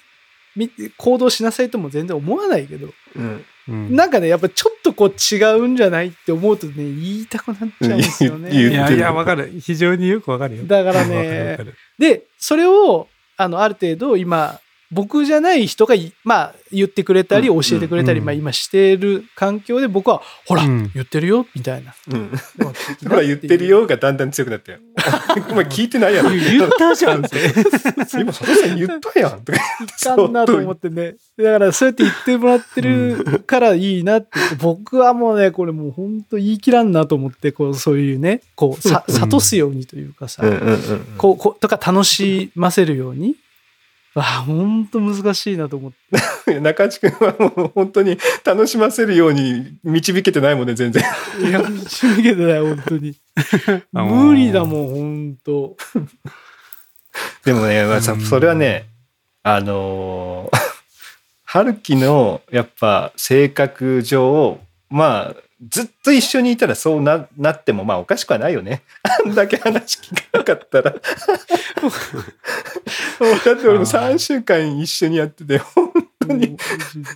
み行動しなさいとも全然思わないけど、うん。うんなんかね、やっぱちょっとこう違うんじゃないって思うとね、言いたくなっちゃうんですよね。いやいや、わかる。非常によくわかるよ。だからねで、それを、あの、ある程度今、僕じゃない人がい、まあ、言ってくれたり、うん教えてくれたり、うんまあ、今してる環境で僕は、ほら、うん言ってるよ、みたいな。うん。ほら、言ってる。よがだんだん強くなって。お前聞いてないやろ。言ったじゃんって。今、佐藤さん言ったやん。とかいかんなと思ってね。だから、そうやって言ってもらってるからいいなって。僕はもうね、これもう本当言い切らんなと思って、こう、そういうね、こう、さ、うん諭すようにというかさ。こう、こう、とか楽しませるように。あ、本当難しいなと思って。中地君はもう本当に楽しませるように導けてないもんね、全然。いや、導けてない、本当に。あのー無理だもん、本当。でもね、まあそれはね、あのー 春樹のやっぱ性格上、まあ、ずっと一緒にいたらそうななってもまあおかしくはないよね。あんだけ話聞かなかったら。だって俺も3週間一緒にやってて、本当に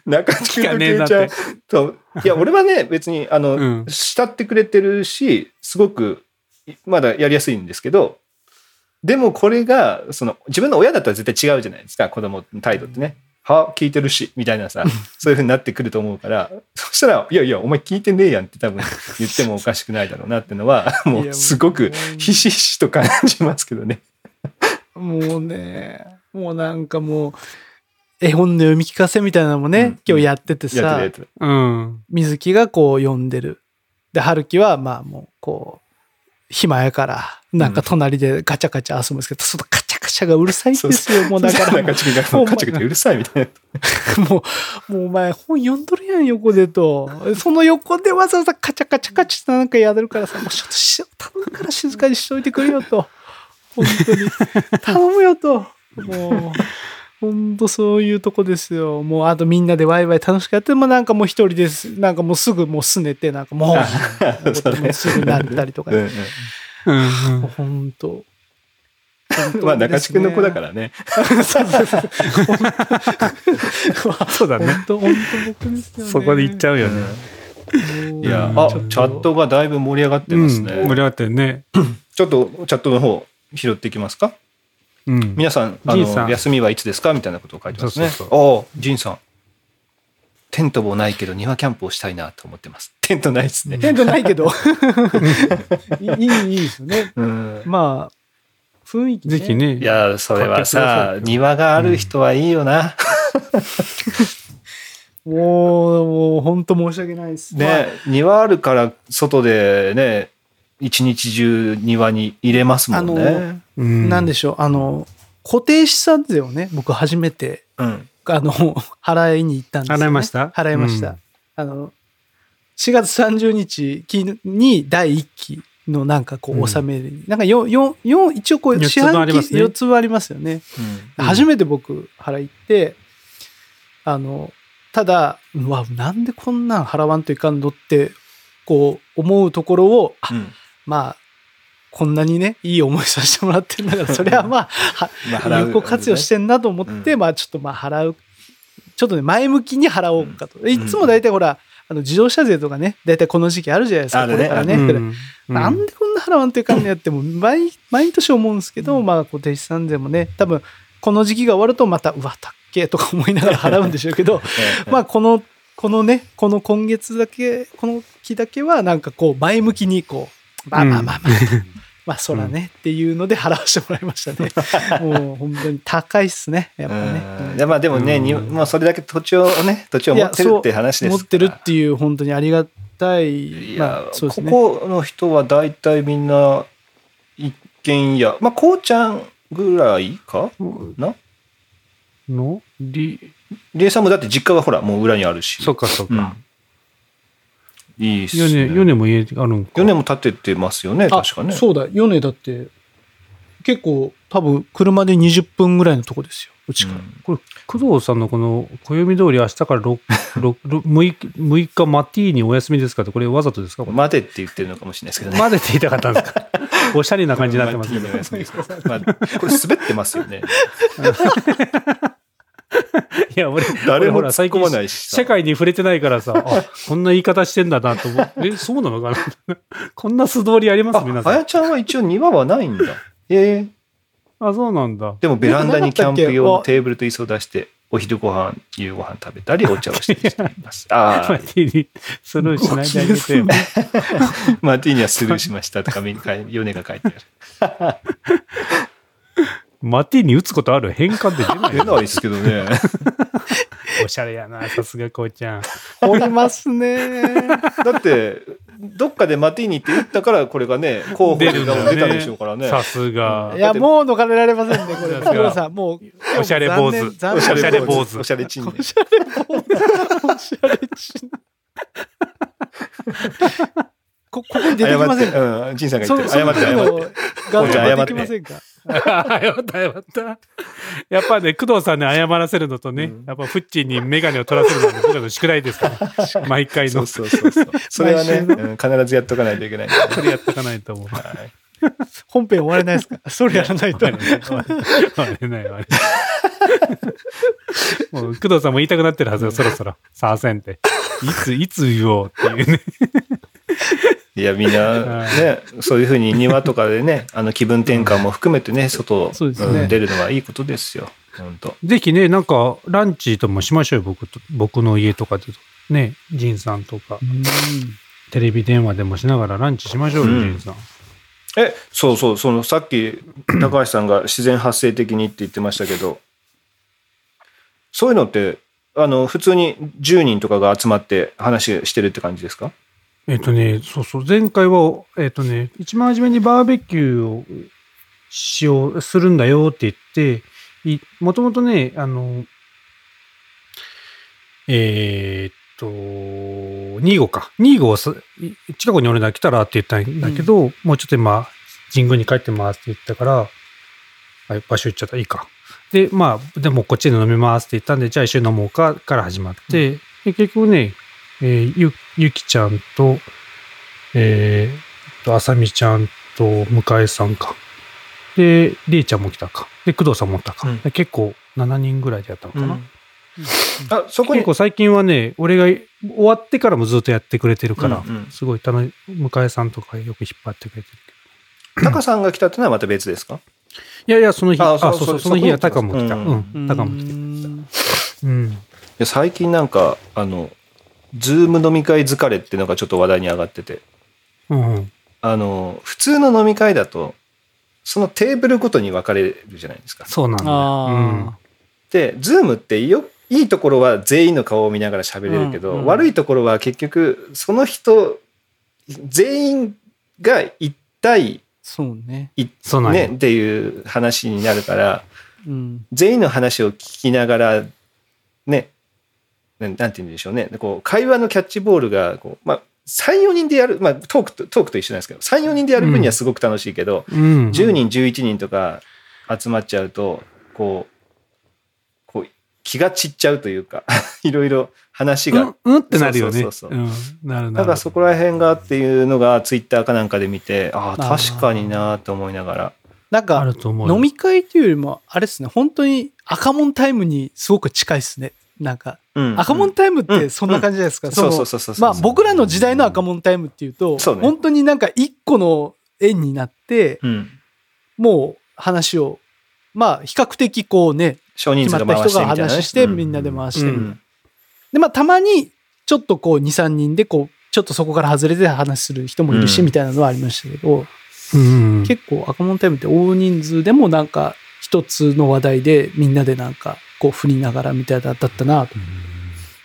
中地君とケイちゃんと、いや、俺はね、別に、あの、うん慕ってくれてるし、すごく、まだやりやすいんですけど、でもこれが、その、自分の親だったら絶対違うじゃないですか、子供の態度ってね。は、聞いてるし、みたいなさ、そういうふうになってくると思うから、そしたら、いやいや、お前聞いてねえやんって多分言ってもおかしくないだろうなってのは、もうすごくひしひしと感じますけどね。もうね、もうなんかもう、絵本の読み聞かせみたいなのもね、うん今日やっててやってるさてる。うん。水木がこう読んでる。で、春樹はまあもうこう、暇やから、なんか隣でガチャガチャ遊ぶんですけど、そのカチャカチャがうるさいんですよ、もうだからなんかちょっとカチャカチャうるさいみたいな。もう、もうお前本読んどるやん、横でと。その横でわざわざカチャカチャカチャなんかやるからさ、もうちょっとし頼むから静かにしといてくれよと。本当に。頼むよと。もう、本当そういうとこですよ。もうあとみんなでワイワイ楽しくやって、もうなんかもう一人です。なんかもうすぐもうすねて、なんかもう、そうねすぐなったりとか。うんうんうんもう本当。まあ中地君の子だからね。そうだね。本当、本当僕ですよね。そこで行っちゃうよね。いや、うんあ、チャットがだいぶ盛り上がってますね。うん盛り上がってるね。ちょっとチャットの方拾っていきますか？うん。皆さん、あの、休みはいつですか？みたいなことを書いてますね。そうおおジンさん。テントもないけど庭キャンプをしたいなと思ってます。テントないですね。テントないけど。いい、いいですよね。うんまあ、雰囲気、ね。ぜひね。いや、それはさ庭がある人はいいよな。もう、もう、本当申し訳ないです。ね、庭あるから外でね、一日中庭に入れますもんあね。なんでしょう、あの、固定資産税をね、僕初めて、うん。あの、払いに行ったんですよ、ね。払いました？払いました。うんあの、4月30日に第1期のなんかこう、うん。納める。に、なんか4、4、4、一応こう、四半期ありますね。4つありますよね。うん。初めて僕払い行って、あの、ただ、うわ、なんでこんなん払わんといかんのって、こう思うところを、あうん。まあ、こんなにね、いい思いさせてもらってるんだから、それはまあ、はまあ有効活用してんなと思って、うん。まあちょっとまあ払う、ちょっとね、前向きに払おうかと。いつも大体ほら、あの自動車税とかね、大体この時期あるじゃないですか、ね。これからね。うん。なんでこんな払わんといかんのやっても毎、毎年思うんですけど、まあ固定資産税もね、多分この時期が終わるとまた、うわ、たっけとか思いながら払うんでしょうけど、まあこの、このね、この今月だけ、この期だけはなんかこう前向きにこう、まあまあまあまあ、まあそらね、っていうので払わせてもらいましたね。もう本当に高いっすね、やっぱね。うんいやまあでもね、うんにもうそれだけ土地をね、土地を持ってるって話ですから持ってるっていう本当にありがたい。いまやあ、そうですね。ここの人は大体みんな一軒家まあこうちゃんぐらいか？な？の？り、リエさんもだって実家はほらもう裏にあるしそっかそっうんか。いいっすね。も家あるんか。4年も経っててますよねあ確かね。そうだ、米だって、結構多分車で20分ぐらいのとこですよ、うちから。これ、工藤さんのこの、暦通り明日から6、6 6日、6日マティーにお休みですかって、これわざとですか？これ。待てって言ってるのかもしれないですけどね。までって言いたかったんですか？おしゃれな感じになってますけど。まあこれ滑ってますよね いや、俺、誰も俺ほら突っ込まないしさ社会に触れてないからさ、あ、こんな言い方してんだなと思う。え、そうなのかな？こんな素通りあります？皆ああさん。やちゃんは一応庭はないんだええあ、そうなんだ。でもベランダにキャンプ用のテーブルと椅子を出して、お昼ご飯、夕ご飯食べたり、お茶をしたりしています。ああ、マティーニ、スルーしないであげてよ。マーティーニはスルーしましたとか、米が書いてある。マティーニ打つことある変換で出ない出ないですけどね。おしゃれやな、さすがこうちゃん。おりますね。だって、どっかでマティーニって言ったから、これがね、候補で出出るんでしょうからね。さすがい。や、もう逃れられませんね、これ。さすが所さん、もう。おしゃれ坊主おしゃれ坊主主。おしゃれチンねおしゃれ坊主。おしゃれちん。こ、ここに出てきませんか？うん、ジンさんが言ってそる。謝って、謝って。画像謝って出てきませんか謝った、謝った。やっぱね、工藤さんに謝らせるのとね、うんやっぱフッチンにメガネを取らせるのが僕らの宿題ですから。毎回のそう。そうそうそう。それはね、うん必ずやっとかないといけないね。それやっていかないと思う。はい本編終われないですか？それやらないと。割れない、割れない。割れないもう、工藤さんも言いたくなってるはずよ、そろそろ。さあせんって。いつ、いつ言おうっていうね。いや、みんな、ね、そういうふうに庭とかでね、あの気分転換も含めてね、外、そうですねん出るのはいいことですよ。本当ぜひね、なんか、ランチともしましょうよ、僕と、僕の家とかで。ね、ジンさんとか、テレビ電話でもしながらランチしましょうよ、うんジンさん。え、そうそう、そのさっき高橋さんが自然発生的にって言ってましたけど、そういうのって、あの、普通に10人とかが集まって話してるって感じですか？えっ、とね、そうそう、前回は、えっ、とね、一番初めにバーベキューをしよう、するんだよって言って、いもともとね、あの、えーっと、2号か。2号近くに俺ら来たらって言ったんだけど、もうちょっと今、神宮に帰ってますって言ったから、はい、場所行っちゃった。いいか。で、まあ、でもこっちで飲みますって言ったんで、じゃあ一緒に飲もうかから始まって、で結局ね、えーゆ、ゆきちゃんと、えー、と、あさみちゃんと、向井さんか。で、りえちゃんも来たか。で、工藤さんも来たか。うんで結構7人ぐらいでやったのかな。あ、そこに結、構最近はね、俺が終わってからもずっとやってくれてるから、うんうんすごい楽し向井さんとかよく引っ張ってくれてるタカさんが来たってのはまた別ですか？いやいや、その日、ああ、そうそう、そその日はそタカも来た。ううんん、タカも来て。うん。いや最近なんか、あの、ズーム飲み会疲れっていうのがちょっと話題に上がってて、うんうん。あの、普通の飲み会だと、そのテーブルごとに分かれるじゃないですか。そうなんだよ。あで、ズームってよいいところは全員の顔を見ながら喋れるけど、うんうん悪いところは結局、その人、全員が一対そうね。一、そうね、っていう話になるから、うん。全員の話を聞きながら、ね、ななんて言うんでしょうね。こう、会話のキャッチボールが、こう、まあ、3、4人でやる、まあ、トークと、トークと一緒なんですけど、3、4人でやる分にはすごく楽しいけど、うん。10人、11人とか集まっちゃうと、こう、こう、気が散っちゃうというか、いろいろ話が、うん、うんってなるよね。そうそうそううん。なるなる。だからそこら辺がっていうのが、ツイッターかなんかで見て、ああ、確かになと思いながら。あなんかる、と思うよ。飲み会っていうよりも、あれですね、本当に赤門タイムにすごく近いですね。なんか、うん赤門タイムってそんな感じじゃないですか。そうのそうそうそうそう。まあ僕らの時代の赤門タイムっていうと、そうね本当になんか一個の円になって、うん。もう話を、まあ比較的こうね、少人決数が回まった人がしてみたいなね。話して、うんみんなで回して。うんで、まあたまにちょっとこう2、3人でこう、ちょっとそこから外れて話する人もいるし、うんみたいなのはありましたけど、うん。結構赤門タイムって大人数でもなんか一つの話題でみんなでなんかこう振りながらみたいなだったなと。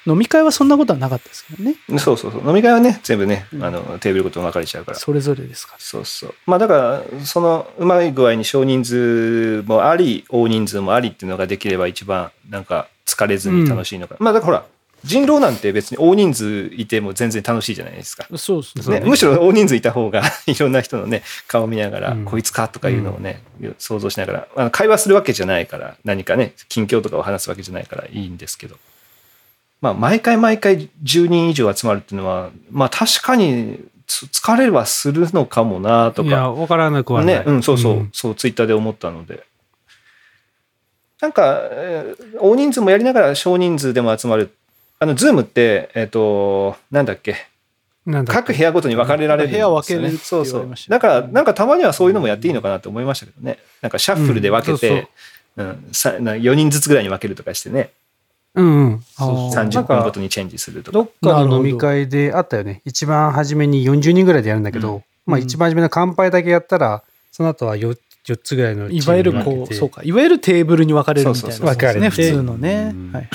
飲み会はそんなことはなかったですけどね。そうそうそう。飲み会はね、全部ね、うんあの、テーブルごと分かれちゃうから。それぞれですから。そうそう。まあだから、その、うまい具合に少人数もあり、大人数もありっていうのができれば一番、なんか、疲れずに楽しいのかな。まあだからほら、人狼なんて別に大人数いても全然楽しいじゃないですか。そうですね。ね、むしろ大人数いた方が いろんな人のね顔を見ながら、うん。こいつかとかいうのをね、想像しながらあの会話するわけじゃないから何かね近況とかを話すわけじゃないからいいんですけど。まあ毎回毎回10人以上集まるっていうのはまあ確かにつ疲れはするのかもなといや、かわからなくはない。ねうんそうそう、ん。そうツイッターで思ったので。なんか、えー大人数もやりながら少人数でも集まるあのズームってえっ、となんだっけ？各部屋ごとに分かれられるんですよ、ね。部屋分けれるってそうそう言われまし。たよだから、なんかたまにはそういうのもやっていいのかなと思いましたけどね。なんかシャッフルで分けうんて、うんさな4人ずつぐらいに分けるとかしてね、うんうん。あーそうそう30分ごとにチェンジするとどかっ。かの飲み会であったよね。一番初めに40人ぐらいでやるんだけど、うんまあ一番初めの乾杯だけやったら、その後は 4, 4つぐらいのいわゆるこう、そうか。いわゆるテーブルに分かれるみたいな。そうそうそう分かれてね、普通のねうん。はい。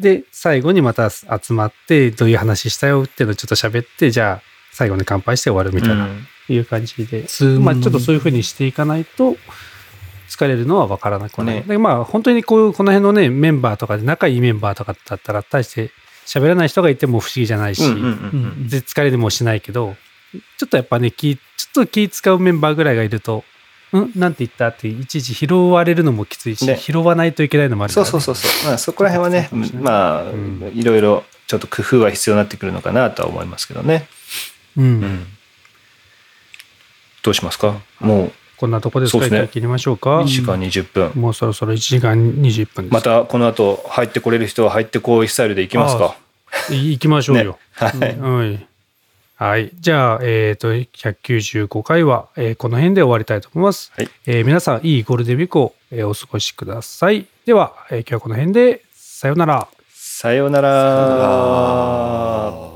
で、最後にまた集まって、どういう話したよっていうのをちょっと喋って、じゃあ最後に乾杯して終わるみたいな、うん。いう感じで、ズームまあちょっとそういうふうにしていかないと、疲れるのは分からなく。ね。でまあ本当にこう、この辺のね、メンバーとかで仲いいメンバーとかだったら、大して喋らない人がいても不思議じゃないし、疲れでもしないけど、ちょっとやっぱね、気、ちょっと気使うメンバーぐらいがいると、んなんて言ったって、いちいち拾われるのもきついし、ね拾わないといけないのもあるから、ね。そうそうそうそう。まあそこら辺はね、まあ、んいろいろちょっと工夫は必要になってくるのかなとは思いますけどね。う。うんん。どうしますか？もうこんなとこですか？切りましょうか1。時間20分。もうそろそろ1時間20分。またこの後入ってこれる人は入ってこいスタイルでいきますか？い行きましょうよ。は い。はい。はい。じゃあ、えっ、と、195回は、えーこの辺で終わりたいと思います。はいえー皆さん、いいゴールデンウィークを、えーお過ごしください。では、えー今日はこの辺で、さようなら。さようなら。